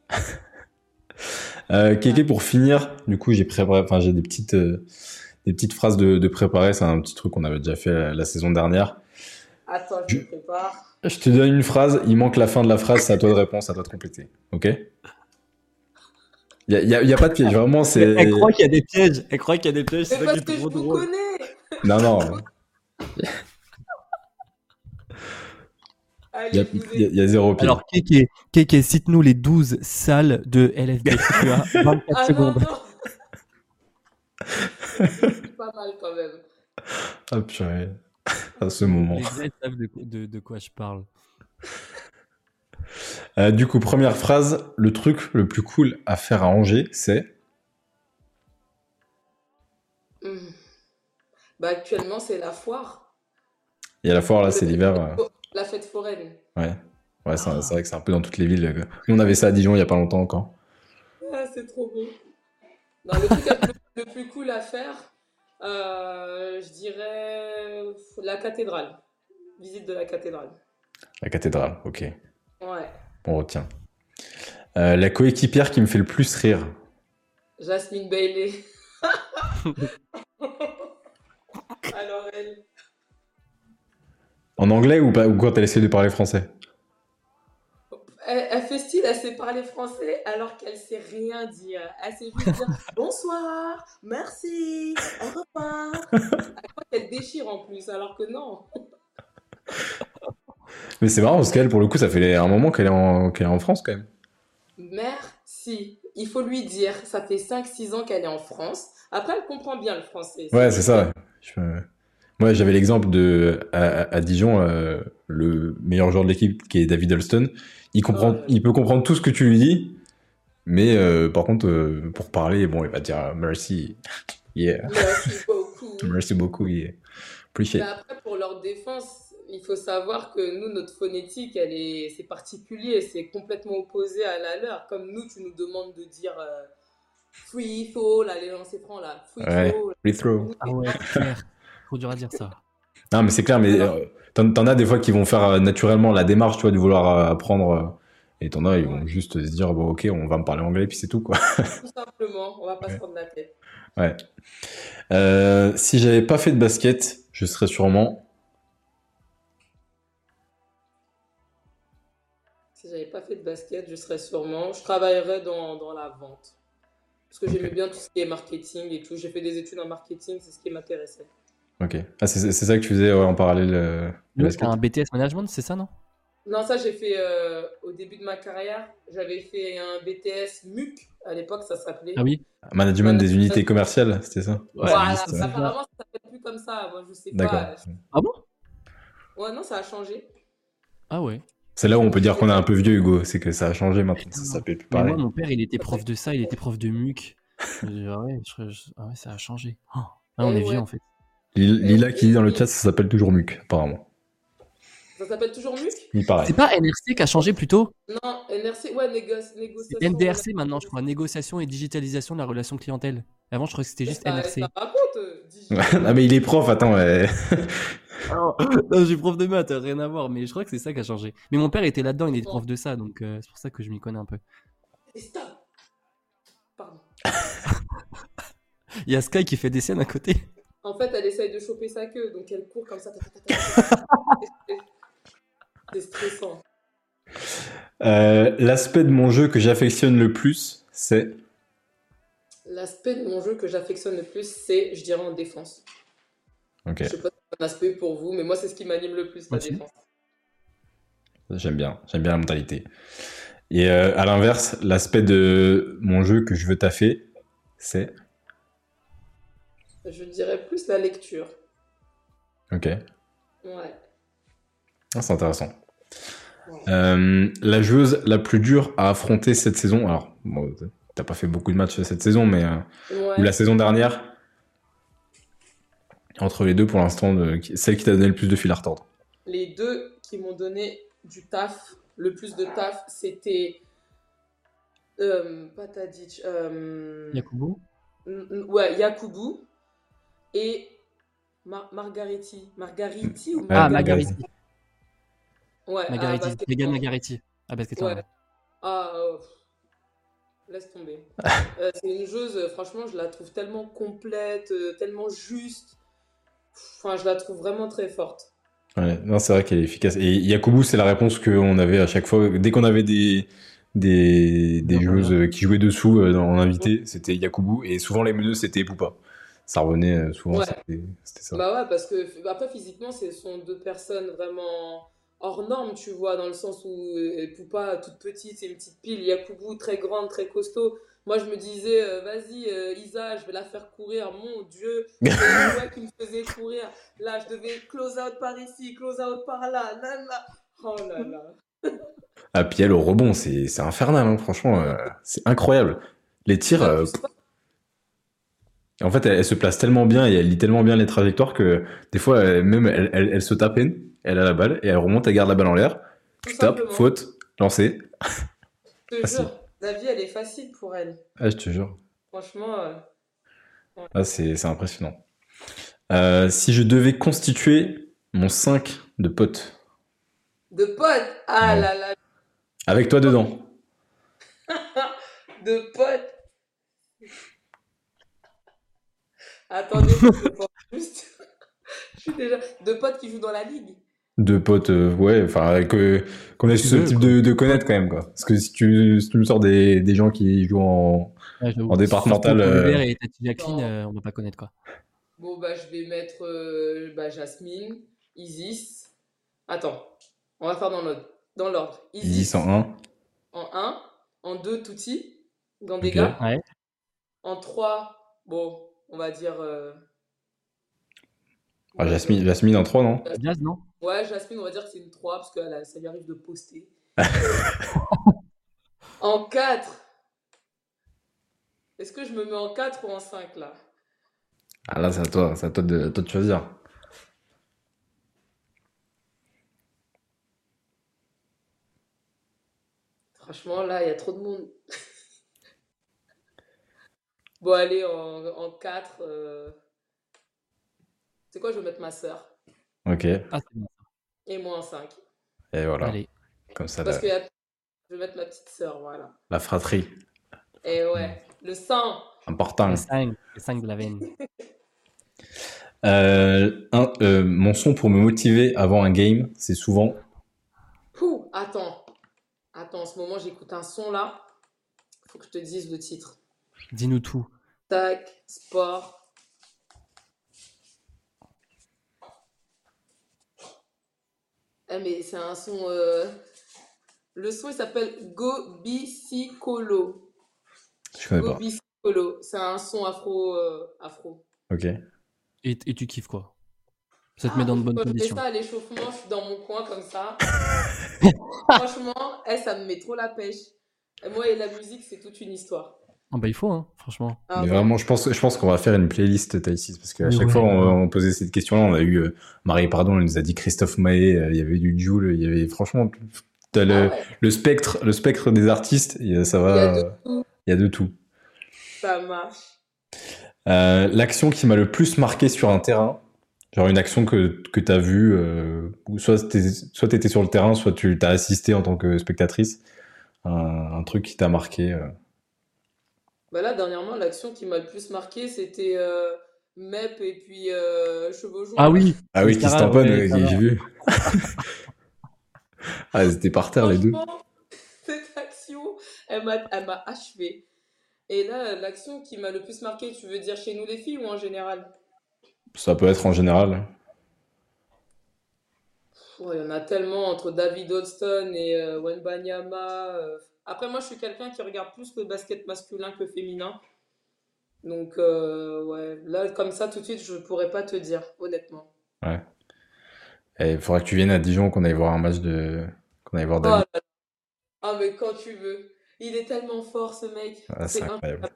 euh, Kéké, pour finir, du coup, j'ai préparé. Enfin, j'ai des petites, euh, des petites phrases de, de préparer. C'est un petit truc qu'on avait déjà fait la, saison dernière. Attends, je, je prépare. Je te donne une phrase. Il manque la fin de la phrase. C'est à toi de répondre. C'est à toi de compléter. Ok? Il n'y a, y a, pas de piège, vraiment, c'est... Elle croit qu'il y a des pièges, elle croit qu'il y a des pièges, c'est parce que je vous connais Non, non. Il y, a zéro piège. Alors, Kéké, Kéké cite-nous les 12 salles de LFB. tu as 24 ah, secondes. Non, pas mal quand même. Ah purée, à ce moment. Les savent de, de, de quoi je parle. Euh, du coup, première phrase, le truc le plus cool à faire à Angers, c'est hmm. bah, Actuellement, c'est la foire. Et à la foire, là, c'est l'hiver. La fête foraine. Ouais, ouais c'est vrai que c'est un peu dans toutes les villes. On avait ça à Dijon il n'y a pas longtemps encore. Ah, c'est trop beau. le truc le plus cool à faire, euh, je dirais la cathédrale. Visite de la cathédrale. La cathédrale, ok. Ouais. On retient. Euh, la coéquipière qui me fait le plus rire. Jasmine Bailey. Alors elle. En anglais ou, pas, ou quand elle essaie de parler français? Elle, fait style, elle sait parler français alors qu'elle sait rien dire. Elle sait juste dire bonsoir, merci, au revoir. Elle déchire en plus, alors que non. Mais c'est marrant parce qu'elle, pour le coup, ça fait un moment qu'elle est, en... est en France quand même. Merci. Il faut lui dire, ça fait 5-6 ans qu'elle est en France. Après, elle comprend bien le français. Ouais, c'est ça. Moi, j'avais l'exemple de à, Dijon, euh, le meilleur joueur de l'équipe qui est David Alston. Il comprend, il peut comprendre tout ce que tu lui dis, mais euh, par contre, euh, pour parler, bon, il va dire merci, yeah, merci beaucoup, merci beaucoup, yeah, appreciate. Mais après, pour leur défense, il faut savoir que nous, notre phonétique, elle est, c'est particulier, c'est complètement opposé à la leur. Comme nous, tu nous demandes de dire euh, free throw, là, les lancers francs, là, free throw. Free throw. Ah ouais, clair. Trop dur à dire ça. Non, mais c'est clair, mais euh, t'en, as des fois qui vont faire euh, naturellement la démarche, tu vois, de vouloir apprendre. et t'en as, ils vont juste se dire, bon, ok, on va me parler anglais, puis c'est tout, quoi. Tout simplement, on va pas se prendre la tête. Ouais. si j'avais pas fait de basket, je serais sûrement basket, je serais sûrement, je travaillerais dans, dans la vente. Parce que j'aimais bien tout ce qui est marketing et tout. J'ai fait des études en marketing, c'est ce qui m'intéressait. Ok. Ah, c'est ça que tu faisais en parallèle euh, un BTS management, c'est ça, non? Non, ça j'ai fait euh, au début de ma carrière. J'avais fait un BTS MUC, à l'époque ça s'appelait. Ah oui Management des unités commerciales, c'était ça? Ouais, Voilà, ça, apparemment ça s'appelle plus comme ça. Moi je sais pas. Ah bon? Ouais, non, ça a changé. Ah ouais c'est là où on peut dire qu'on est un peu vieux, Hugo. C'est que ça a changé maintenant. Ça s'appelle plus pareil. Moi, mon père, il était prof de ça. Il était prof de MUC. ah, ouais, ah ouais, ça a changé. Oh. Ah, on est vieux, en fait. Lila qui dit dans le chat, ça s'appelle toujours MUC, apparemment. Ça s'appelle toujours MUC? Il paraît. C'est pas NRC qui a changé plutôt? Non, NRC, ouais, négociation. C'est NDRC maintenant, je crois. Négociation et digitalisation de la relation clientèle. Avant, je croyais que c'était juste NRC. Ça ah, mais il est prof, attends. Ouais. non, je suis prof de maths, rien à voir, mais je crois que c'est ça qui a changé. Mais mon père était là-dedans, il est prof de ça, donc euh, c'est pour ça que je m'y connais un peu. Stop Pardon. il y a Sky qui fait des scènes à côté. En fait, elle essaye de choper sa queue, donc elle court comme ça. c'est stressant. Euh, l'aspect de mon jeu que j'affectionne le plus, c'est L'aspect de mon jeu que j'affectionne le plus, c'est, je dirais, en défense. Ok. Je sais pas aspect pour vous, mais moi, c'est ce qui m'anime le plus, la défense. J'aime bien, j'aime bien la mentalité. Et euh, à l'inverse, l'aspect de mon jeu que je veux taffer, c'est? Je dirais plus la lecture. Ok. Ouais. Ah, c'est intéressant. Euh, la joueuse la plus dure à affronter cette saison, alors, t'as pas fait beaucoup de matchs cette saison, mais euh, ou la saison dernière, entre les deux, pour l'instant, celle qui t'a donné le plus de fil à retordre Les deux qui m'ont donné du taf, le plus de taf, c'était. Euh, pas Tadic. Euh... Yakubu Ouais, Yakubu. Et Mar Margariti. Margariti ou Ah, Margariti. Margariti. Ouais, à Margariti. Megan. Margariti. Ah, basketball. Ouais. Ah, euh, laisse tomber. Euh, c'est une joueuse, franchement, je la trouve tellement complète, euh, tellement juste. Enfin, je la trouve vraiment très forte. Ouais, non, c'est vrai qu'elle est efficace. Et Yakubu, c'est la réponse qu'on avait à chaque fois. Dès qu'on avait des, des, des joueuses euh, qui jouaient dessous euh, en invité, c'était Yakubu. Et souvent, les meneuses, c'était Poupa. Ça revenait euh, souvent, Ouais. c'était ça. Bah ouais, parce que après, physiquement, ce sont deux personnes vraiment hors normes, tu vois, dans le sens où Poupa, toute petite, c'est une petite pile, Yakubu, très grande, très costaud. Moi, je me disais, euh, vas-y, euh, Isa, je vais la faire courir. Mon Dieu, c'est moi qui me faisait courir. Là, je devais close out par ici, close out par là. Nana. Oh là là. Ah, puis elle, au rebond, c'est infernal, hein, franchement. euh, c'est incroyable. Les tirs, en fait, elle, elle se place tellement bien et elle lit tellement bien les trajectoires que des fois, elle- même, elle, elle, se tape elle a la balle et elle remonte, elle garde la balle en l'air. tout Tape, simplement. faute. Je te jure, la vie, elle est facile pour elle. Ah, je te jure. Franchement, euh, Ah, c'est c'est impressionnant. Euh, si je devais constituer mon 5 de potes, de potes? Ah Ouais. là là, avec toi dedans, de potes? Attendez, je pense juste. Je suis déjà. De potes qui jouent dans la ligue. De potes, euh, ouais, enfin, que qu'on est susceptible quoi. de, de connaître quand même, quoi. Parce que si tu, si tu me sors des, des gens qui jouent en. Ouais. En départemental, euh, et Tati Jacqueline, euh, on va pas connaître quoi. Bon, bah, je vais mettre euh, bah, Jasmine, Isis. Attends, on va faire dans l'ordre. Dans l'ordre. Isis en 1. en 1. En 2, Tutti. Dans Ok. des gars. Ouais. En 3, bon, on va dire. euh, Ah, Jasmine, Jasmine en 3, non? Jazz, non Ouais, Jasmine, on va dire que c'est une 3 parce que elle a- ça lui arrive de poster. en 4. Est-ce que je me mets en 4 ou en 5 là? Ah là, c'est à toi, c'est à toi de, à toi de choisir. Franchement, là, il y a trop de monde. bon, allez, en, en 4. euh, C'est quoi, je vais mettre ma soeur. Ok, Ah, c'est bon. Et moi en 5. voilà. Allez. Comme ça, Parce la, que je vais mettre ma petite soeur, voilà. la fratrie. Et ouais, le sang. Important. 5, les 5 de la veine. Euh, un, euh, mon son pour me motiver avant un game, c'est souvent. Pouh, attends. Attends, en ce moment, j'écoute un son là. Faut que je te dise le titre. Dis-nous tout. Tac, sport. Eh, mais c'est un son. euh, Le son, il s'appelle Go Bicicolo. Je connais Go pas. Bicicolo. C'est un son afro. euh, afro. Ok. Et, et tu kiffes quoi? Ça te Ah, met dans de bonnes quand je fais conditions. ça à l'échauffement, je suis dans mon coin comme ça. Franchement, eh, ça me met trop la pêche. Et moi et la musique, c'est toute une histoire. Ah bah il faut, hein, franchement. Ah, Mais ouais. vraiment, je pense, je pense qu'on va faire une playlist Taïsis parce qu'à chaque Ouais, fois on, posait cette question-là, on a eu euh, Marie Pardon, elle nous a dit Christophe Maé, euh, il y avait du Jules, il y avait franchement le, Ah ouais, le spectre, le spectre des artistes, il y a- ça va, a de euh, tout, il y a de tout. ça marche. Euh, L'action qui m'a le plus marqué sur un terrain, genre une action que, que tu as vue, euh, ou soit tu soit étais sur le terrain, soit tu t'as assisté en tant que spectatrice, un, un truc qui t'a marqué. Bah là, dernièrement, l'action qui m'a le plus marqué, c'était euh, MEP et puis euh, Chevaux. Ah oui Ah oui, qui se Sarah, tamponne, ouais, ouais, Sarah. j'ai vu. ah, elles étaient par terre les deux. Franchement, cette action, elle m'a elle m'a achevé. Et là, l'action qui m'a le plus marqué, tu veux dire chez nous les filles ou en général? Ça peut être en général. Pff, Il y en a tellement entre David Hodgson et euh, Wenbanyama. euh. Après, moi, je suis quelqu'un qui regarde plus le basket masculin que féminin. Donc, euh, ouais, là, comme ça, tout de suite, je pourrais pas te dire, honnêtement. Et il faudra que tu viennes à Dijon, qu'on aille voir un match de. qu'on aille voir Oh David. là. Ah, mais quand tu veux. Il est tellement fort, ce mec. Ah, c'est incroyable.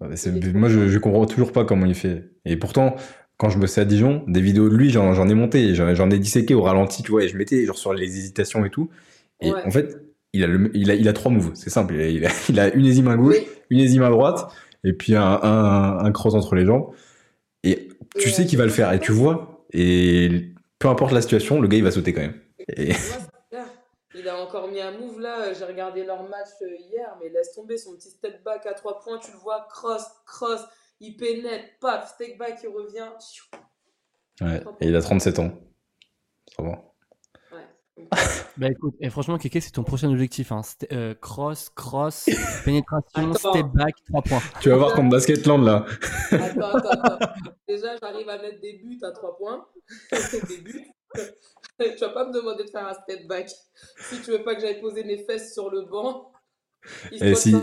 Ouais, trop Moi, je, je comprends toujours pas comment il fait. Et pourtant, quand je bossais à Dijon, des vidéos de lui, j'en ai monté, j'en j'en ai disséqué au ralenti, tu vois, et je mettais genre sur les hésitations et tout. Et Ouais. en fait, il a, le, il, a, il a trois moves, c'est simple. Il a, il, a, il a une ésime à gauche, Oui. une ésime à droite, et puis un, un, un cross entre les jambes. Et tu sais qu'il va le faire, et tu vois, et peu importe la situation, le gars, il va sauter quand même. Et... Il a encore mis un move là, j'ai regardé leur match hier, mais laisse tomber son petit step back à 3 points, tu le vois, cross, cross, il pénètre, paf, step back, il revient. Ouais, et il a 37 ans. Ça va. Bah écoute, et franchement, Keke, c'est ton prochain objectif. Hein. Euh, cross, cross, pénétration, step back, 3 points. Tu vas voir comme Basketland là. Attends, attends, attends. Déjà, j'arrive à mettre des buts à 3 points. des buts. tu vas pas me demander de faire un step back. Si tu veux pas que j'aille poser mes fesses sur le banc. Et si,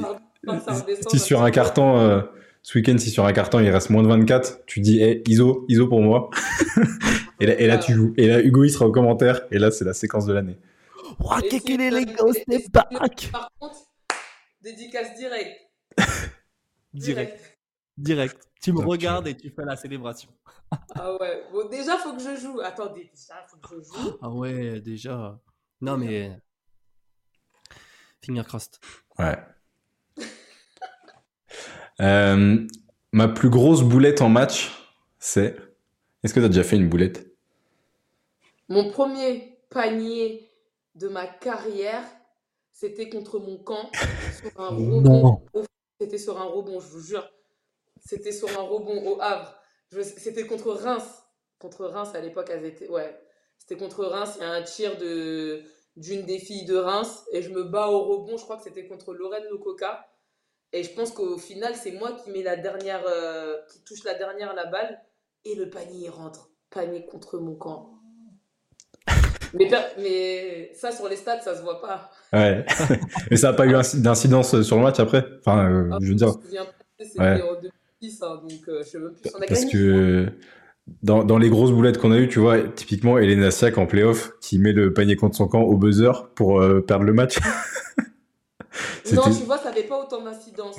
si sur un carton, euh, ce week-end, si sur un carton il reste moins de 24, tu dis hey, ISO, ISO pour moi. et, là, et là, tu joues. Et là, Hugo, il sera au commentaire. Et là, c'est la séquence de l'année. Wow, quel est les step back Par contre, dédicace direct. direct. Direct. Tu me regardes et tu fais la célébration. ah ouais. Bon, déjà, faut que je joue. Attendez, déjà, faut que je joue. Ah ouais, déjà. Non, mais. Finger crossed. Ouais. Euh, ma plus grosse boulette en match, c'est. Est-ce que tu as déjà fait une boulette? Mon premier panier de ma carrière, c'était contre mon camp. Sur un rebond. C'était sur un rebond, je vous jure. C'était sur un rebond au Havre. C'était contre Reims. Contre Reims à l'époque, elles étaient. Ouais. C'était contre Reims. Il y a un tir de d'une des filles de Reims et je me bats au rebond. Je crois que c'était contre Lorraine Lococa. Et je pense qu'au final, c'est moi qui mets la dernière, euh, qui touche la dernière la balle et le panier rentre. Panier contre mon camp. Mais, mais ça, sur les stats, ça se voit pas. Ouais. mais ça n'a pas eu d'incidence sur le match après? Enfin, euh, ah, je veux dire. C'était ouais. en 2010, hein, donc euh, je sais même plus. Parce que dans, dans, les grosses boulettes qu'on a eues, tu vois, typiquement Elena Siak en playoff qui met le panier contre son camp au buzzer pour euh, perdre le match. non, tu vois, ça n'avait pas autant d'incidence.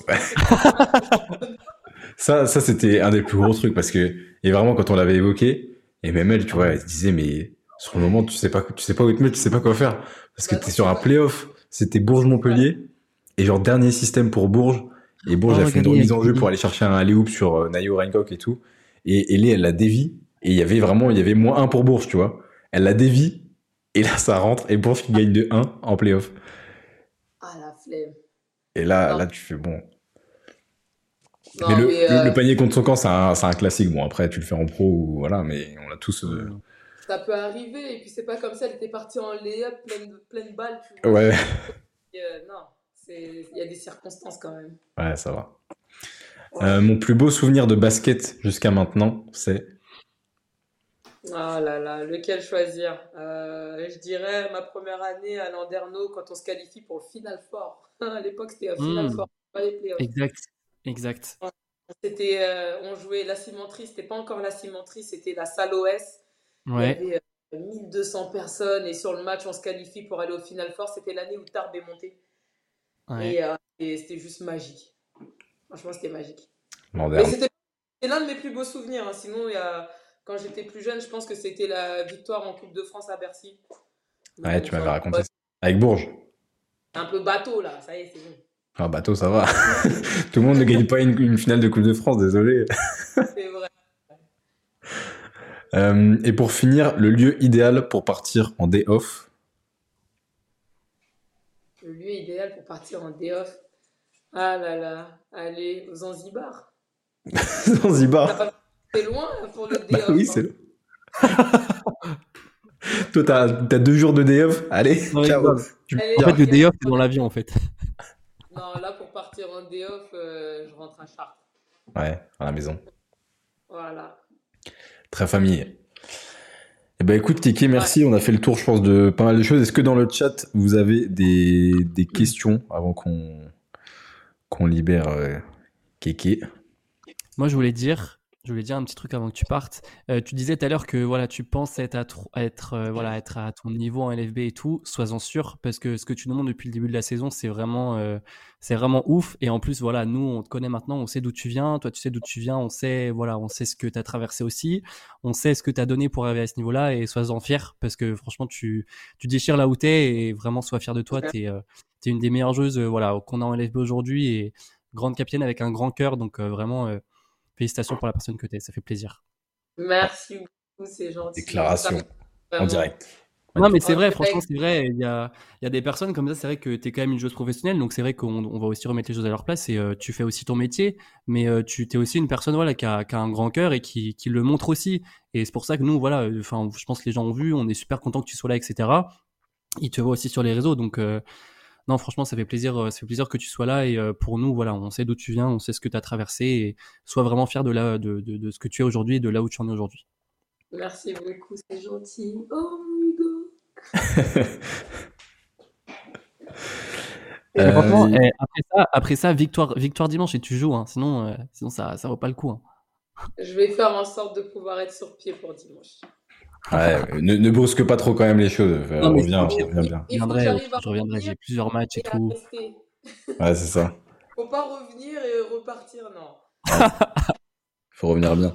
ça, ça c'était un des plus gros trucs parce que, et vraiment, quand on l'avait évoqué, et même elle, tu vois, elle se disait, mais sur le moment, tu sais pas, tu sais pas où te mettre, tu sais pas quoi faire. Parce que bah tu es sur un playoff, c'était Bourges-Montpellier, et genre dernier système pour Bourges, et Bourges oh, a fait une remise en jeu pour aller chercher un alley sur euh, Nayo Raincock et tout. Et Ellie, elle la dévie. Et il y avait vraiment, il y avait moins 1 pour Bourges, tu vois. Elle la dévie. Et là, ça rentre. Et Bourges qui gagne de 1 en playoff. La. Et là, là, tu fais bon. mais, le, euh, panier contre son camp, c'est un, un, classique. Bon, après, tu le fais en pro ou voilà, mais on a tous. Euh, ça peut arriver. Et puis, c'est pas comme ça, elle était partie en layup, pleine, pleine balle. Tu vois. Ouais. Euh, non, il y a des circonstances quand même. Ouais, ça va. Mon plus beau souvenir de basket jusqu'à maintenant, c'est? Ah là là, lequel choisir? Je dirais ma première année à Landerneau quand on se qualifie pour le Final Four. À l'époque, c'était un Final hmm. Four, pas les playoffs. Exact, exact. C'était, euh, on jouait la cimenterie, c'était pas encore la cimenterie, c'était la salle OS. Ouais. Il y avait 1200 personnes et sur le match, on se qualifie pour aller au Final Four. C'était l'année où Tarbes est monté. et c'était juste magique. Franchement, c'était magique. C'était l'un de mes plus beaux souvenirs. Hein. Sinon, il y a... quand j'étais plus jeune, je pense que c'était la victoire en Coupe de France à Bercy. ouais, tu m'avais raconté ça. Avec Bourges. Un peu bateau, là. Ça y est, c'est bon. Ah, bateau, ça va. Tout le monde ne gagne pas une, finale de Coupe de France, désolé. c'est vrai. Euh, et pour finir, le lieu idéal pour partir en day off? Le lieu idéal pour partir en day off ah là là, allez, Zanzibar. Zanzibar. C'est loin pour le day bah Oui, c'est loin. Toi, t'as as deux jours de day off. Allez, ciao. En fait, le day off, c'est dans l'avion, en fait. Non, là, pour partir en day off, euh, je rentre à Chartres. Ouais, à la maison. Voilà. Très famille. Eh ben écoute Kiki, merci. On a fait le tour, je pense, de pas mal de choses. Est-ce que dans le chat, vous avez des, des questions avant qu'on qu'on libère euh, Kéké? Moi, je voulais dire, je voulais dire un petit truc avant que tu partes. Euh, tu disais tout à l'heure que voilà, tu penses être à, être, euh, voilà, être à ton niveau en LFB et tout. Sois-en sûr, parce que ce que tu nous montres depuis le début de la saison, c'est vraiment, c'est vraiment ouf. Et en plus, voilà, nous, on te connaît maintenant, on sait d'où tu viens. Toi, tu sais d'où tu viens. On sait, voilà, on sait ce que tu as traversé aussi. On sait ce que tu as donné pour arriver à ce niveau-là. Et sois-en fier, parce que franchement, tu, tu déchires là où t'es et vraiment, sois fier de toi. T'es, es une des meilleures joueuses, voilà, qu'on a en LFB aujourd'hui et grande capitaine avec un grand cœur. Donc, vraiment, félicitations pour la personne que tu es, ça fait plaisir. Merci beaucoup, c'est gentil. Déclaration en direct. Non, mais c'est vrai, franchement, c'est vrai. Il y a, il y a des personnes comme ça, c'est vrai que tu es quand même une joueuse professionnelle, donc c'est vrai qu'on on va aussi remettre les choses à leur place et euh, tu fais aussi ton métier, mais euh, tu es aussi une personne voilà, qui, a, qui a un grand cœur et qui, qui le montre aussi. Et c'est pour ça que nous, voilà, euh, enfin, je pense que les gens ont vu, on est super content que tu sois là, etc. Ils te voient aussi sur les réseaux, donc non, franchement, ça fait plaisir, ça fait plaisir que tu sois là et pour nous, voilà, on sait d'où tu viens, on sait ce que tu as traversé et sois vraiment fier de, là, de, de, de ce que tu es aujourd'hui et de là où tu en es aujourd'hui. Merci beaucoup, c'est gentil. Oh, Hugo. Euh, eh, après, ça, après ça, victoire, victoire dimanche et tu joues, hein. sinon, euh, sinon ça, ça vaut pas le coup. Hein. Je vais faire en sorte de pouvoir être sur pied pour dimanche. Ouais, ne, ne, brusque pas trop quand même les choses. Non, reviens, reviens bien. Je reviendrai, je reviendrai, j'ai plusieurs matchs et tout. Ouais, c'est ça. Faut pas revenir et repartir, non. Faut revenir bien.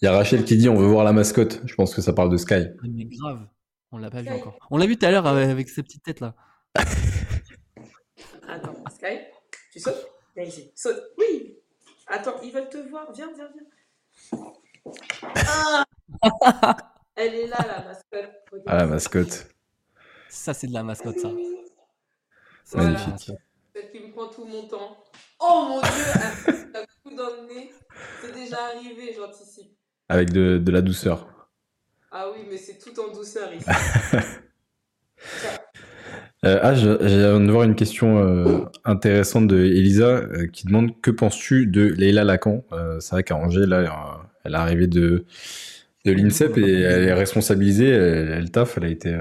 Il y a Rachel qui dit on veut voir la mascotte. Je pense que ça parle de Sky. Mais grave. On l'a pas vu encore. On l'a vu tout à l'heure avec sa petite tête là. Attends, Sky, tu sautes? Viens ici. Saute. Oui. Attends, ils veulent te voir. Viens, viens, viens. Ah Elle est là, la mascotte. Ah, la mascotte. Ça, c'est de la mascotte, ça. C'est magnifique. Celle qui me prend tout mon temps. Oh mon dieu, un coup dans le nez. C'est déjà arrivé, j'anticipe. Avec de, de la douceur. Ah oui, mais c'est tout en douceur ici. euh, ah, j'ai de voir une question euh, intéressante de Elisa euh, qui demande que penses-tu de Leila Lacan? Euh, C'est vrai qu'à Angers, là, elle est arrivée de, de l'INSEP et elle est responsabilisée, elle, elle elle a été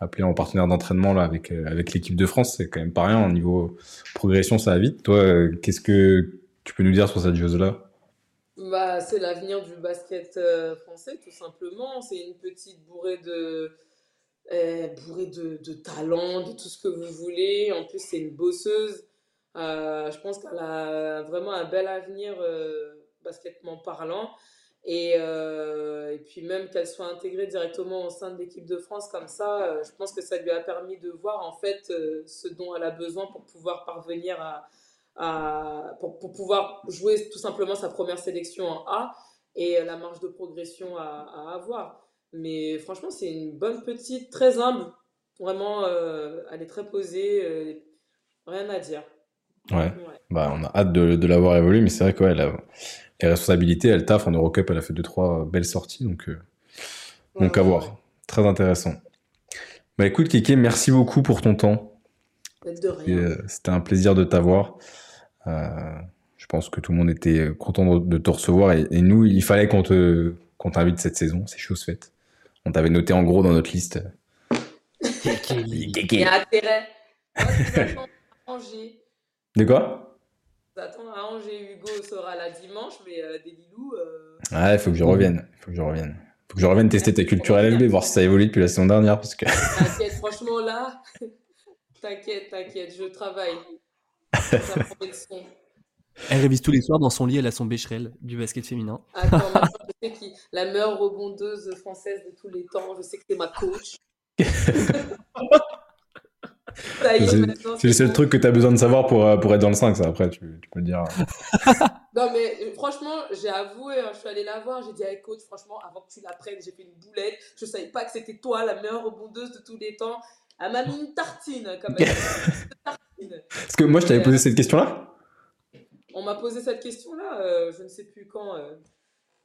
appelée en partenaire d'entraînement là avec avec l'équipe de France. C'est quand même pas rien au niveau progression, ça va vite. Toi, qu'est-ce que tu peux nous dire sur cette chose là bah, c'est l'avenir du basket euh, français, tout simplement. C'est une petite bourrée de, eh, bourrée de, de talent, de tout ce que vous voulez. En plus, c'est une bosseuse. Euh, je pense qu'elle a vraiment un bel avenir euh, basketement parlant. Et, et puis même qu'elle soit intégrée directement au sein de l'équipe de France comme ça, je pense que ça lui a permis de voir en fait ce dont elle a besoin pour pouvoir parvenir à, pour, pouvoir jouer tout simplement sa première sélection en A et la marge de progression à, avoir. Mais franchement, c'est une bonne petite, très humble. Vraiment, euh, elle est très posée, euh, rien à dire. Ouais. ouais. Bah, on a hâte de, de l'avoir évolué, mais c'est vrai que ouais, la, les responsabilités, elle taffe en Eurocup, elle a fait deux trois belles sorties, donc euh, donc à voir. Très intéressant. Bah écoute, Kiki, merci beaucoup pour ton temps. De rien. C'était un plaisir de t'avoir. Euh, je pense que tout le monde était content de te recevoir et, et nous, il fallait qu'on te qu'on t'invite cette saison, c'est chose faite. On t'avait noté en gros dans notre liste. Il y a intérêt. De quoi? J'attends à Angers. Hugo sera là dimanche, mais euh, des Lilou. Euh... Ouais, il faut que je revienne. Il faut que je revienne. faut que je revienne tester ta culture LFB, voir si ça évolue depuis la saison dernière. Parce que... T'inquiète, franchement, là, t'inquiète, t'inquiète, je travaille. Elle révise tous les soirs dans son lit, elle a son bécherel du basket féminin. Attends, je sais qui la meilleure rebondeuse française de tous les temps, je sais que c'est ma coach. C'est le seul truc que tu as besoin de savoir pour, euh, pour être dans le 5, ça. Après, tu, tu peux le dire. non, mais euh, franchement, j'ai avoué, hein, je suis allée la voir, j'ai dit, hey, coach, franchement, avant que tu la prennes, j'ai fait une boulette. Je savais pas que c'était toi, la meilleure rebondeuse de tous les temps. Elle m'a mis une tartine, quand même. Parce que moi, je t'avais posé cette question-là? On m'a posé cette question-là, euh, je ne sais plus quand. Euh,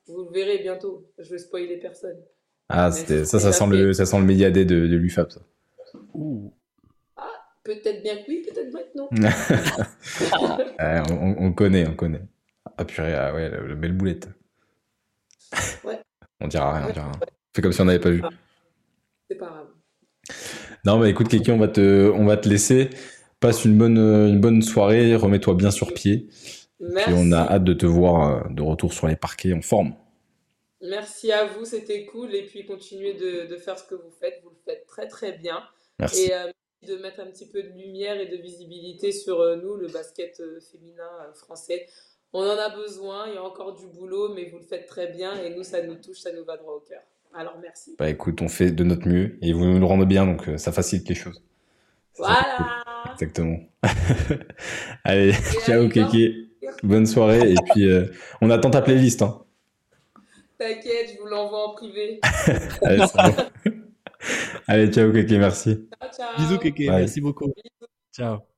vous le verrez bientôt. Je vais spoiler personne. Ah, ça, ça sent, le, ça sent le médiadé de, de l'UFAP, ça. Ah, peut-être bien que oui, peut-être bien que non. on, on, connaît, on connaît. Ah purée, ah ouais, le, le belle boulette. Ouais. On dira rien, on dira rien. Fais comme si on n'avait pas vu. C'est pas grave. Non, bah écoute, Kiki, on va te, on va te laisser. Passe une bonne, une bonne soirée, remets-toi bien sur pied. Merci. Et on a hâte de te voir de retour sur les parquets en forme. Merci à vous, c'était cool. Et puis continuez de, de, faire ce que vous faites, vous le faites très très bien. Merci. Et euh, de mettre un petit peu de lumière et de visibilité sur euh, nous, le basket euh, féminin français. On en a besoin, il y a encore du boulot, mais vous le faites très bien et nous, ça nous touche, ça nous va droit au cœur. Alors merci. Bah écoute, on fait de notre mieux et vous nous le rendez bien, donc ça facilite les choses. Voilà. Exactement. Allez, ciao Kiki. Bonne soirée. Et puis, euh, on attend ta playlist. Hein. T'inquiète, je vous l'envoie en privé. Allez, Allez, ciao, Kéké, merci. Ciao, ciao. Bisous, Kéké. Bye. Merci beaucoup. Ciao.